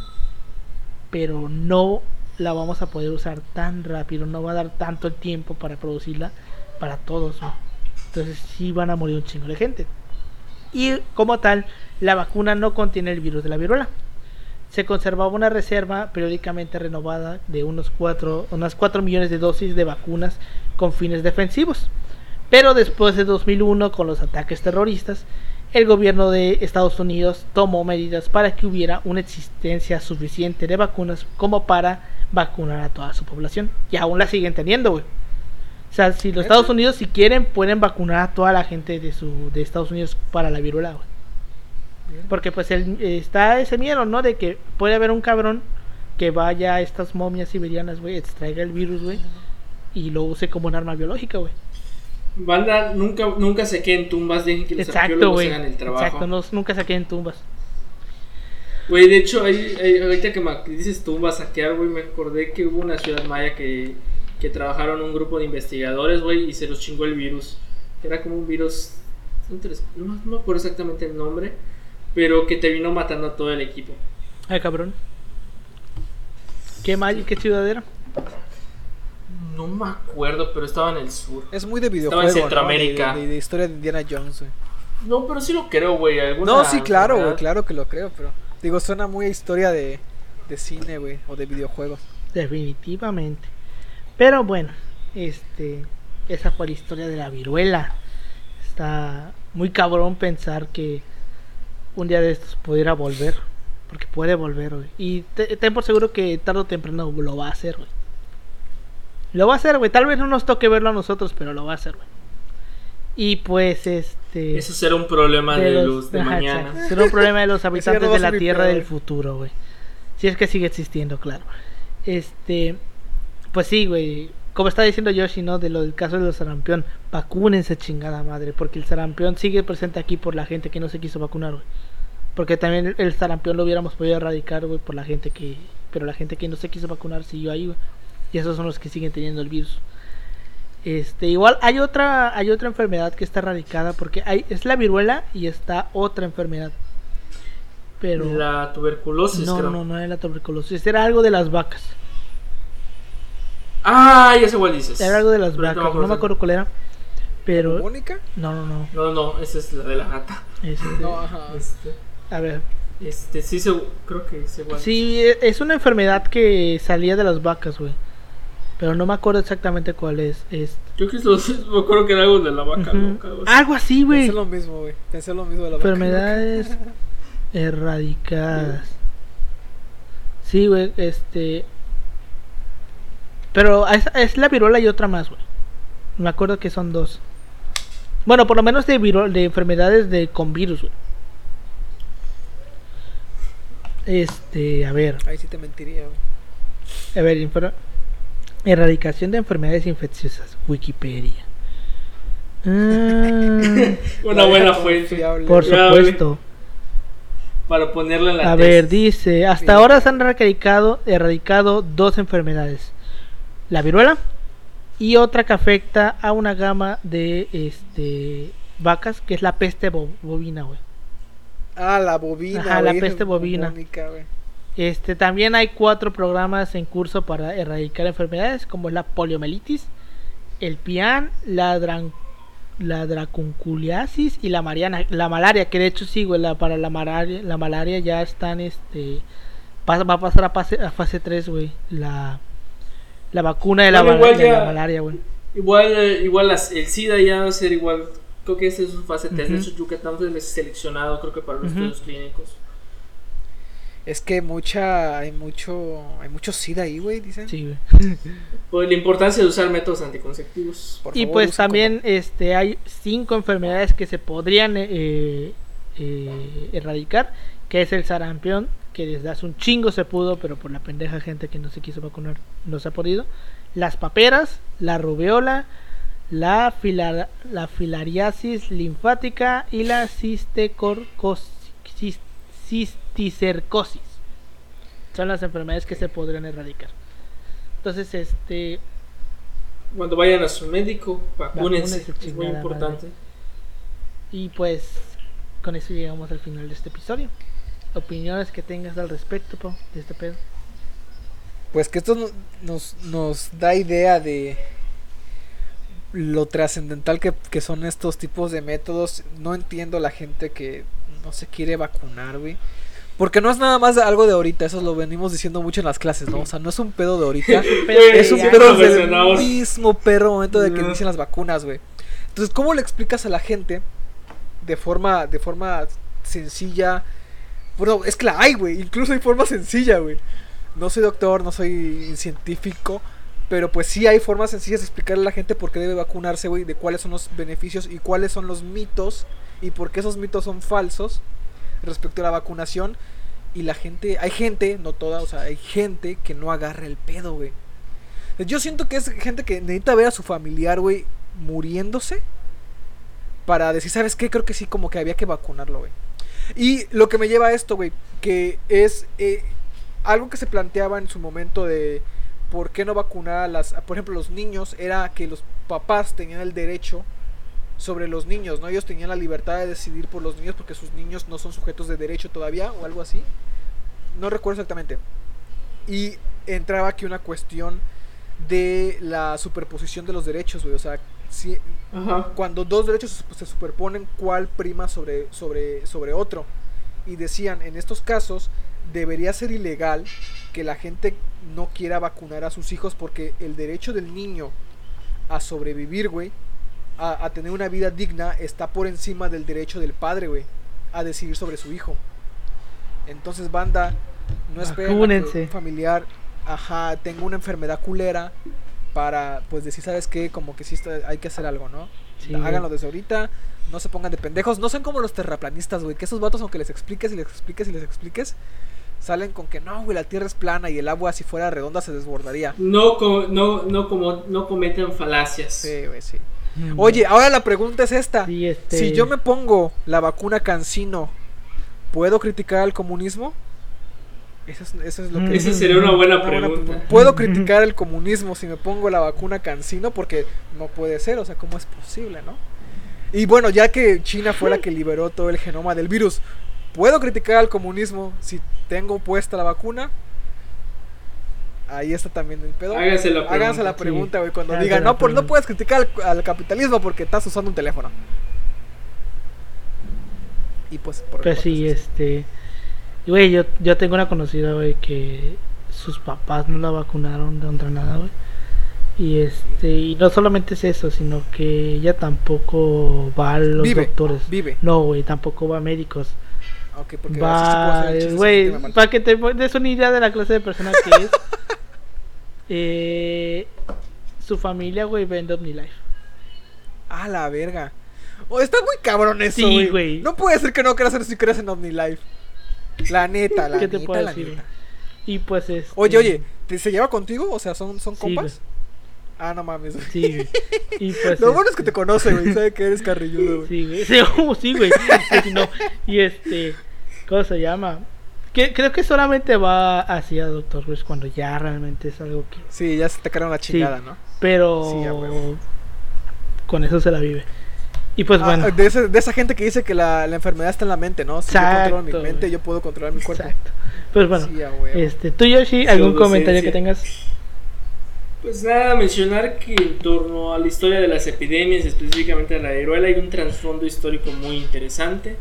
S1: pero no la vamos a poder usar tan rápido, no va a dar tanto el tiempo para producirla para todos. Entonces, sí van a morir un chingo de gente. Y como tal, la vacuna no contiene el virus de la viruela. Se conservaba una reserva periódicamente renovada de unos 4, unas 4 millones de dosis de vacunas con fines defensivos. Pero después de 2001, con los ataques terroristas, el gobierno de Estados Unidos tomó medidas para que hubiera una existencia suficiente de vacunas como para vacunar a toda su población. Y aún la siguen teniendo, güey. O sea, si los. Estados Unidos, si quieren, pueden vacunar a toda la gente de su de Estados Unidos para la viruela, güey. Porque pues el- está ese miedo, ¿no? De que puede haber un cabrón que vaya a estas momias siberianas, güey, extraiga el virus, güey, y lo use como un arma biológica, güey.
S3: Banda, nunca, nunca se queden tumbas, dejen que los
S1: Exacto,
S3: arqueólogos
S1: güey.
S3: hagan el trabajo.
S1: Exacto, no- nunca se queden tumbas.
S3: Güey, de hecho, ahí- ahí- ahorita que me dices tumbas, saquear, güey, me acordé que hubo una ciudad maya que, que trabajaron un grupo de investigadores, güey, y se los chingó el virus. Era como un virus, no, me acuerdo exactamente el nombre, pero que terminó matando a todo el equipo.
S1: Ay, cabrón. ¿Qué, may- qué ciudad era?
S3: No me acuerdo, pero estaba en el sur.
S2: Es muy de
S3: Estaba
S2: videojuego,
S3: en
S2: ¿no?
S3: Centroamérica.
S2: De, de- de historia de Indiana Jones, güey.
S3: No, pero sí lo creo, güey.
S2: No, sí, claro, güey, claro que lo creo, pero... Digo, suena muy a historia de, de cine, güey, o de videojuegos.
S1: Definitivamente. Pero bueno, este, esa fue la historia de la viruela. Está muy cabrón pensar que un día de estos pudiera volver. Porque puede volver, güey. Y te- ten por seguro que tarde o temprano lo va a hacer, güey. Lo va a hacer, güey. Tal vez no nos toque verlo a nosotros, pero lo va a hacer, güey. Y pues, este...
S3: Eso será un problema de,
S1: los-
S3: luz de
S1: ajá,
S3: mañana.
S1: exacto. Será un problema de los [LAUGHS] habitantes de la Tierra del futuro, güey. Si es que sigue existiendo, claro. Este, pues sí, güey. como está diciendo Yoshi, ¿no? De lo del caso del sarampión, vacúnense chingada madre, porque el sarampión sigue presente aquí por la gente que no se quiso vacunar, güey. Porque también el sarampión lo hubiéramos podido erradicar, güey, por la gente que... Pero la gente que no se quiso vacunar siguió ahí, güey. Y esos son los que siguen teniendo el virus. Este, igual hay otra, hay otra enfermedad que está erradicada porque hay, es la viruela y está otra enfermedad. Pero
S3: La tuberculosis,
S1: no,
S3: creo.
S1: no, no era la tuberculosis, era algo de las vacas.
S3: Ah, ya sé cuál dices.
S1: Era algo de las
S3: Pero
S1: vacas, no me acuerdo cuál era. Pero
S2: ¿Mónica?
S1: no, no, no.
S3: No, no, esa es la de la gata.
S1: Este,
S2: No, ajá.
S3: Este,
S1: a ver.
S3: este sí, se, creo que es igual.
S1: Sí, es una enfermedad que salía de las vacas, güey. Pero no me acuerdo exactamente cuál es. es
S3: Yo que [LAUGHS] me acuerdo que era algo de la vaca
S1: Ujú.
S3: loca. algo así.
S1: Algo así, güey.
S2: Pensé lo mismo, güey. Pensé lo mismo de la vaca.
S1: Enfermedades [LAUGHS] erradicadas. Sí, güey, este. Pero es, es la viruela y otra más, güey. Me acuerdo que son dos. Bueno, por lo menos de, viro- de enfermedades de con virus, güey. Este, a ver.
S2: Ahí sí te mentiría, güey.
S1: A ver, infer- erradicación de enfermedades infecciosas. Wikipedia. [LAUGHS] Ah,
S3: Una buena fuente.
S1: por supuesto.
S3: Para ponerla en la
S1: A ver, dice, hasta
S2: Sí.
S1: ahora se han erradicado, erradicado dos enfermedades. La viruela y otra que afecta a una gama de este vacas, que es la peste bo- bovina, güey.
S2: Ah, la bobina,
S1: Ajá, la peste bovina.
S2: güey.
S1: Este, también hay cuatro programas en curso para erradicar enfermedades como la poliomielitis, el pian, la, dran- la dracunculiasis y la mariana, la malaria, que de hecho sí, güey, la, para la malaria, la malaria ya están, este, va a pasar a fase, a fase 3, güey, la, la vacuna de la,
S3: Bueno,
S1: ma-
S3: igual
S1: de la malaria, güey.
S3: Igual, eh, igual las- el SIDA ya va a ser igual. Creo que esta es su fase 3. De hecho, Yucatán fue seleccionado, creo que para los estudios clínicos.
S2: Es que mucha, hay mucho, hay mucho SIDA ahí, güey, dicen.
S1: Sí, güey. [LAUGHS]
S3: Por la importancia de usar métodos anticonceptivos.
S2: Por
S1: Y
S2: favor,
S1: pues también este hay cinco enfermedades que se podrían eh, eh, erradicar, que es el sarampión, que desde hace un chingo se pudo, pero por la pendeja gente que no se quiso vacunar no se ha podido. Las paperas, la rubeola, la, filar- la filariasis linfática y la cistecorcos- cisticercosis. Son las enfermedades que se podrían erradicar. Entonces, este,
S3: Cuando vayan a su médico,
S1: Vacúnense,
S3: vacúnense. Es muy importante.
S1: Y pues con eso llegamos al final de este episodio. Opiniones que tengas al respecto, Pau, de este pedo.
S2: Pues que esto no- nos, nos da idea de lo trascendental que, que son estos tipos de métodos. No entiendo la gente que no se quiere vacunar, güey. Porque no es nada más algo de ahorita, eso lo venimos diciendo mucho en las clases, ¿no? O sea, no es un pedo de ahorita. [LAUGHS] Es un pedo del mismo perro momento de que inician las vacunas, güey. Entonces, ¿cómo le explicas a la gente de forma, de forma sencilla? Bueno, es que la hay, güey. Incluso hay forma sencilla, güey. No soy doctor, no soy científico. Pero pues sí hay formas sencillas de explicarle a la gente por qué debe vacunarse, güey. De cuáles son los beneficios y cuáles son los mitos. Y por qué esos mitos son falsos respecto a la vacunación. Y la gente, hay gente, no toda, o sea, hay gente que no agarra el pedo, güey. Yo siento que es gente que necesita ver a su familiar, güey, muriéndose. Para decir, ¿sabes qué? Creo que sí, como que había que vacunarlo, güey. Y lo que me lleva a esto, güey, que es eh, algo que se planteaba en su momento de por qué no vacunar a las, por ejemplo, los niños, era que los papás tenían el derecho sobre los niños, ¿no? Ellos tenían la libertad de decidir por los niños porque sus niños no son sujetos de derecho todavía o algo así. No recuerdo exactamente. Y entraba aquí una cuestión de la superposición de los derechos, güey. O sea, si,
S3: Ajá.
S2: cuando dos derechos se- se superponen, ¿cuál prima sobre, sobre, sobre otro? Y decían, en estos casos, debería ser ilegal que la gente no quiera vacunar a sus hijos porque el derecho del niño a sobrevivir, güey, a, a tener una vida digna, está por encima del derecho del padre, güey, a decidir sobre su hijo. Entonces, banda, no esperen a que
S1: Vacúnense.
S2: un familiar, ajá, tenga una enfermedad culera para, pues, decir, ¿sabes qué? Como que sí está- hay que hacer algo, ¿no?
S1: Sí,
S2: Háganlo desde ahorita, no se pongan de pendejos, no sean como los terraplanistas, güey, que esos vatos, aunque les expliques y les expliques y les expliques, salen con que no, güey, la Tierra es plana y el agua si fuera redonda se desbordaría.
S3: No, co- no, no, como, no cometen falacias.
S2: Sí, güey, sí. Oye, ahora la pregunta es esta.
S1: Sí, este-
S2: Si yo me pongo la vacuna Cancino, ¿puedo criticar al comunismo? Eso es, eso es lo que...
S3: Esa sería una buena
S2: Una buena
S3: pregunta.
S2: pregunta. ¿Puedo [LAUGHS] criticar el comunismo si me pongo la vacuna Cancino? Porque no puede ser, o sea, ¿cómo es posible, no? Y bueno, ya que China fue la que liberó todo el genoma del virus, ¿puedo criticar al comunismo si tengo puesta la vacuna? Ahí está también el pedo.
S3: Háganse la pregunta.
S2: Háganse la
S1: sí.
S2: pregunta, güey, cuando
S1: Háganse
S2: digan, no, por, no
S1: pregunta".
S2: puedes criticar al, al capitalismo porque estás usando un teléfono. Y pues, por
S1: Pues sí,
S2: eso.
S1: este. Güey, yo, yo tengo una conocida, güey, que sus papás no la vacunaron contra nada, güey. Y este, y no solamente es eso, sino que ella tampoco va a los
S2: Vive,
S1: doctores.
S2: vive.
S1: No, güey, tampoco va a médicos.
S2: Ok, porque
S1: Va, güey, para que te des una idea de la clase de persona que es. [LAUGHS] eh, su familia, güey, vende OmniLife.
S2: Ah, la verga. Oh, está muy cabrón eso,
S1: Sí,
S2: güey. No puede ser que no creas en si crees en OmniLife. La neta, la
S1: ¿Qué te
S2: neta,
S1: puedo
S2: la
S1: decir?
S2: neta.
S1: Y pues es.
S2: Oye, oye, ¿te- ¿se lleva contigo? O sea, ¿son, son
S1: Sí,
S2: compas? ah, no mames.
S1: Sí, güey. Y pues.
S2: Lo bueno es que te
S1: este,
S2: conoce, güey. Sabe que eres carrilludo, güey.
S1: Sí, güey. Sí, oh, sí, güey. Sí, no. Y este, ¿cómo se llama? Que, creo que solamente va hacia Doctor Who cuando ya realmente es algo que.
S2: Sí, ya se te cargaron la chingada, ¿no?
S1: Pero
S2: Sí, a huevo.
S1: con eso se la vive. Y pues
S2: Ah,
S1: bueno.
S2: de, ese- de esa gente que dice que la, la enfermedad está en la mente, ¿no? Si yo controlo mi mente, yo puedo controlar mi cuerpo.
S1: Exacto. Pues bueno.
S2: Sí, a huevo.
S1: Este, tú Yoshi, algún comentario que tengas.
S3: Pues nada, mencionar que en torno a la historia de las epidemias, específicamente a la viruela, hay un trasfondo histórico muy interesante.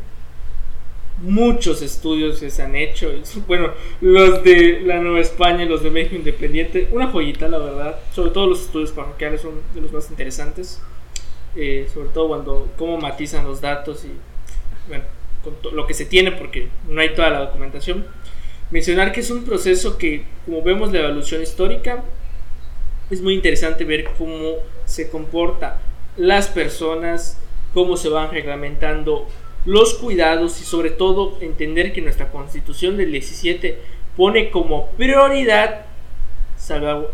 S3: Muchos estudios se han hecho. Bueno, los de la Nueva España y los de México Independiente, una joyita, la verdad. Sobre todo los estudios parroquiales son de los más interesantes. Eh, sobre todo cuando cómo matizan los datos y bueno, con lo que se tiene, porque no hay toda la documentación. Mencionar que es un proceso que, como vemos la evolución histórica, es muy interesante ver cómo se comporta las personas, cómo se van reglamentando los cuidados y sobre todo entender que nuestra constitución del 17 pone como prioridad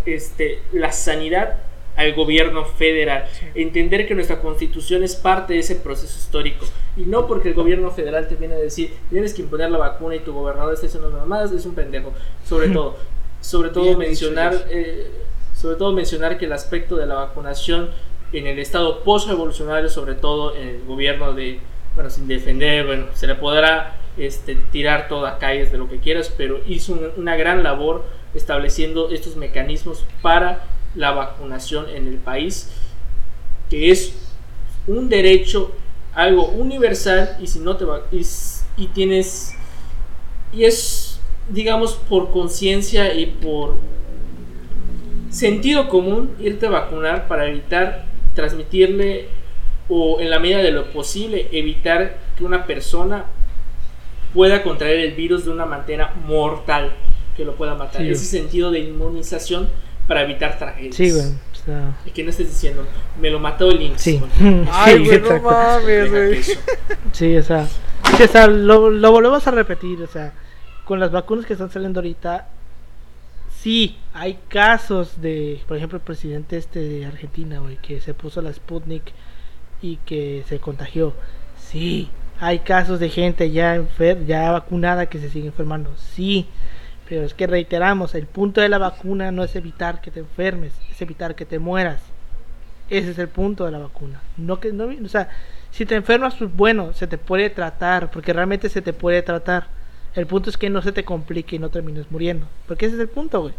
S3: este, la sanidad al gobierno federal. Entender que nuestra constitución es parte de ese proceso histórico. Y no porque el gobierno federal te viene a decir, tienes que imponer la vacuna y tu gobernador está haciendo mamadas, es un pendejo. Sobre todo, sobre todo
S2: Bien
S3: mencionar, eh, sobre todo mencionar que el aspecto de la vacunación en el estado post-revolucionario, sobre todo en el gobierno de, bueno, sin defender, bueno, se le podrá este, tirar toda calles de lo que quieras, pero hizo un- una gran labor estableciendo estos mecanismos para la vacunación en el país, que es un derecho, algo universal, y si no te va, y, y tienes, y es, digamos, por conciencia y por sentido común irte a vacunar para evitar transmitirle o en la medida de lo posible evitar que una persona pueda contraer el virus de una manera mortal que lo pueda matar.
S1: Sí.
S3: Ese sentido de inmunización para evitar tragedias.
S1: Sí, güey. o sea,
S3: Y que no estés diciendo, me lo mató el IMSS.
S1: sí.
S3: Bueno, [LAUGHS]
S2: Ay,
S1: Sí,
S2: güey, no
S1: exacto.
S2: mames, güey.
S1: Sí, o sea, sí, o sea, lo, lo volvemos a repetir, o sea, con las vacunas que están saliendo ahorita, sí, hay casos de, por ejemplo, el presidente este de Argentina, güey, que se puso la Sputnik y que se contagió. Sí, hay casos de gente ya enfer ya vacunada que se sigue enfermando. Sí, pero es que reiteramos, el punto de la vacuna no es evitar que te enfermes, es evitar que te mueras. Ese es el punto de la vacuna. No que no, o sea, si te enfermas, pues bueno, se te puede tratar, porque realmente se te puede tratar. El punto es que no se te complique y no termines muriendo, porque ese es el punto, güey.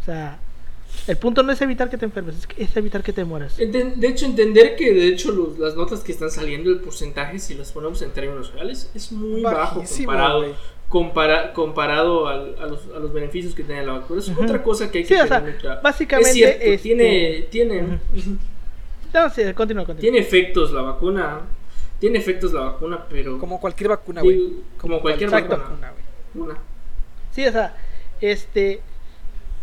S1: O sea, el punto no es evitar que te enfermes, es, que- es evitar que te mueras.
S3: De hecho, entender que de hecho los- las notas que están saliendo, el porcentaje, si las ponemos en términos reales, es muy bajo comparado, compara- comparado al- a, los, a los beneficios que tiene la vacuna. Es otra cosa que hay que
S1: Sí, o
S3: tener
S1: sea, básicamente,
S3: es cierto,
S1: este-
S3: tiene, tiene.
S1: No, sí, continúa, continúa.
S3: tiene efectos la vacuna, tiene efectos la vacuna, pero
S2: Como cualquier vacuna, güey.
S3: como cualquier
S2: Exacto.
S3: vacuna.
S2: güey.
S3: Una.
S1: Sí, o sea, este,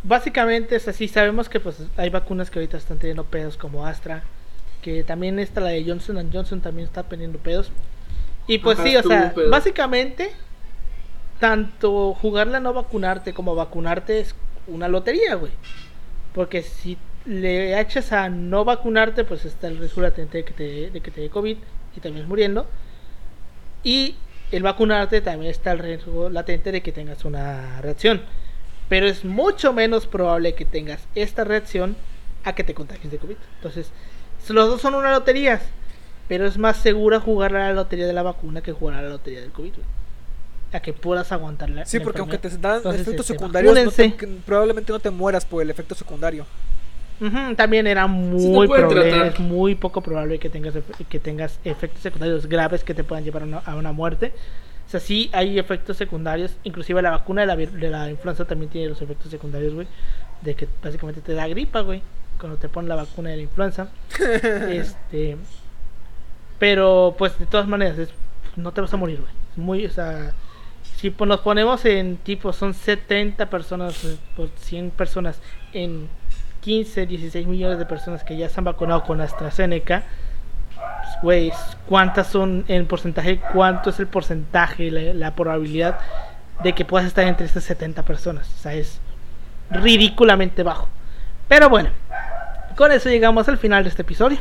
S1: básicamente es así, sabemos que pues hay vacunas que ahorita están teniendo pedos como Astra, que también esta, la de Johnson Johnson también está teniendo pedos. Y pues
S3: Ajá,
S1: sí, o sea,
S3: pedo.
S1: básicamente tanto jugarla no vacunarte como vacunarte es una lotería, güey. Porque si le echas a no vacunarte, pues está el riesgo latente de que te, de que te dé COVID y termines muriendo. Y el vacunarte también está el riesgo latente de que tengas una reacción. Pero es mucho menos probable que tengas esta reacción a que te contagies de COVID. Entonces, los dos son una lotería. Pero es más segura jugar a la lotería de la vacuna que jugar a la lotería del COVID. güey. A que puedas aguantar la
S2: Sí,
S1: la
S2: porque aunque te dan
S1: Entonces,
S2: efectos
S1: este,
S2: secundarios, no te- probablemente no te mueras por el efecto secundario.
S1: También era muy probable, es muy poco probable que tengas efe- que tengas efectos secundarios graves que te puedan llevar a una, a una muerte. Sea, sí hay efectos secundarios, inclusive la vacuna de la, de la influenza también tiene los efectos secundarios, güey, de que básicamente te da gripa, güey, cuando te ponen la vacuna de la influenza. [LAUGHS] este, pero pues de todas maneras es- no te vas a morir, güey. Muy, o sea, si nos ponemos en tipo son 70 personas eh, por 100 personas en 15, 16 millones de personas que ya se han vacunado con AstraZeneca, güey, ¿cuántas son en porcentaje? ¿Cuánto es el porcentaje, la, la probabilidad de que puedas estar entre estas 70 personas? O sea, es ridículamente bajo. Pero bueno, con eso llegamos al final de este episodio.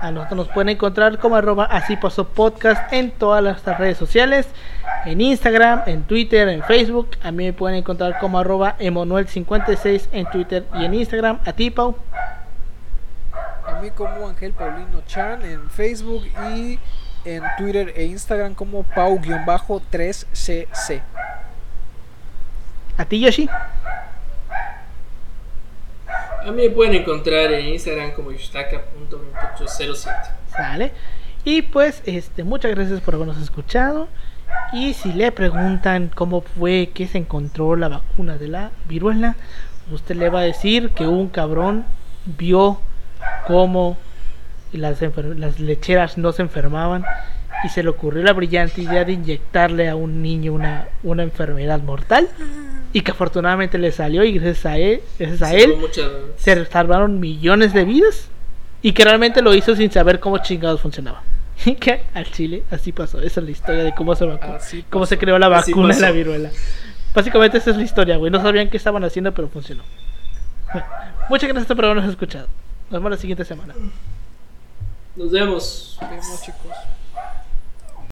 S1: A nosotros nos pueden encontrar como arroba así pasó podcast en todas nuestras redes sociales, en Instagram, en Twitter, en Facebook. A mí me pueden encontrar como arroba Emanuel56 en Twitter y en Instagram. A ti, Pau.
S2: A mí como Ángel Paulino Chan en Facebook y en Twitter e Instagram como Pau-3cc.
S1: A ti, Yoshi.
S3: A mí me pueden encontrar en Instagram como yushtaka.2807.
S1: Sale. Y pues, este, muchas gracias por habernos escuchado. Y si le preguntan cómo fue que se encontró la vacuna de la viruela, usted le va a decir que un cabrón vio cómo las, las lecheras no se enfermaban y se le ocurrió la brillante idea de inyectarle a un niño una, una enfermedad mortal y que afortunadamente le salió y gracias a él, gracias a él
S3: muchas-
S1: se salvaron millones de vidas y que realmente lo hizo sin saber cómo chingados funcionaba. [LAUGHS] Y que al Chile así pasó. Esa es la historia de cómo se, cómo se creó la vacuna de la viruela. Básicamente esa es la historia, güey. No sabían qué estaban haciendo, pero funcionó. [LAUGHS] Muchas gracias por habernos escuchado. Nos vemos la siguiente semana.
S3: Nos vemos.
S2: Nos vemos, chicos.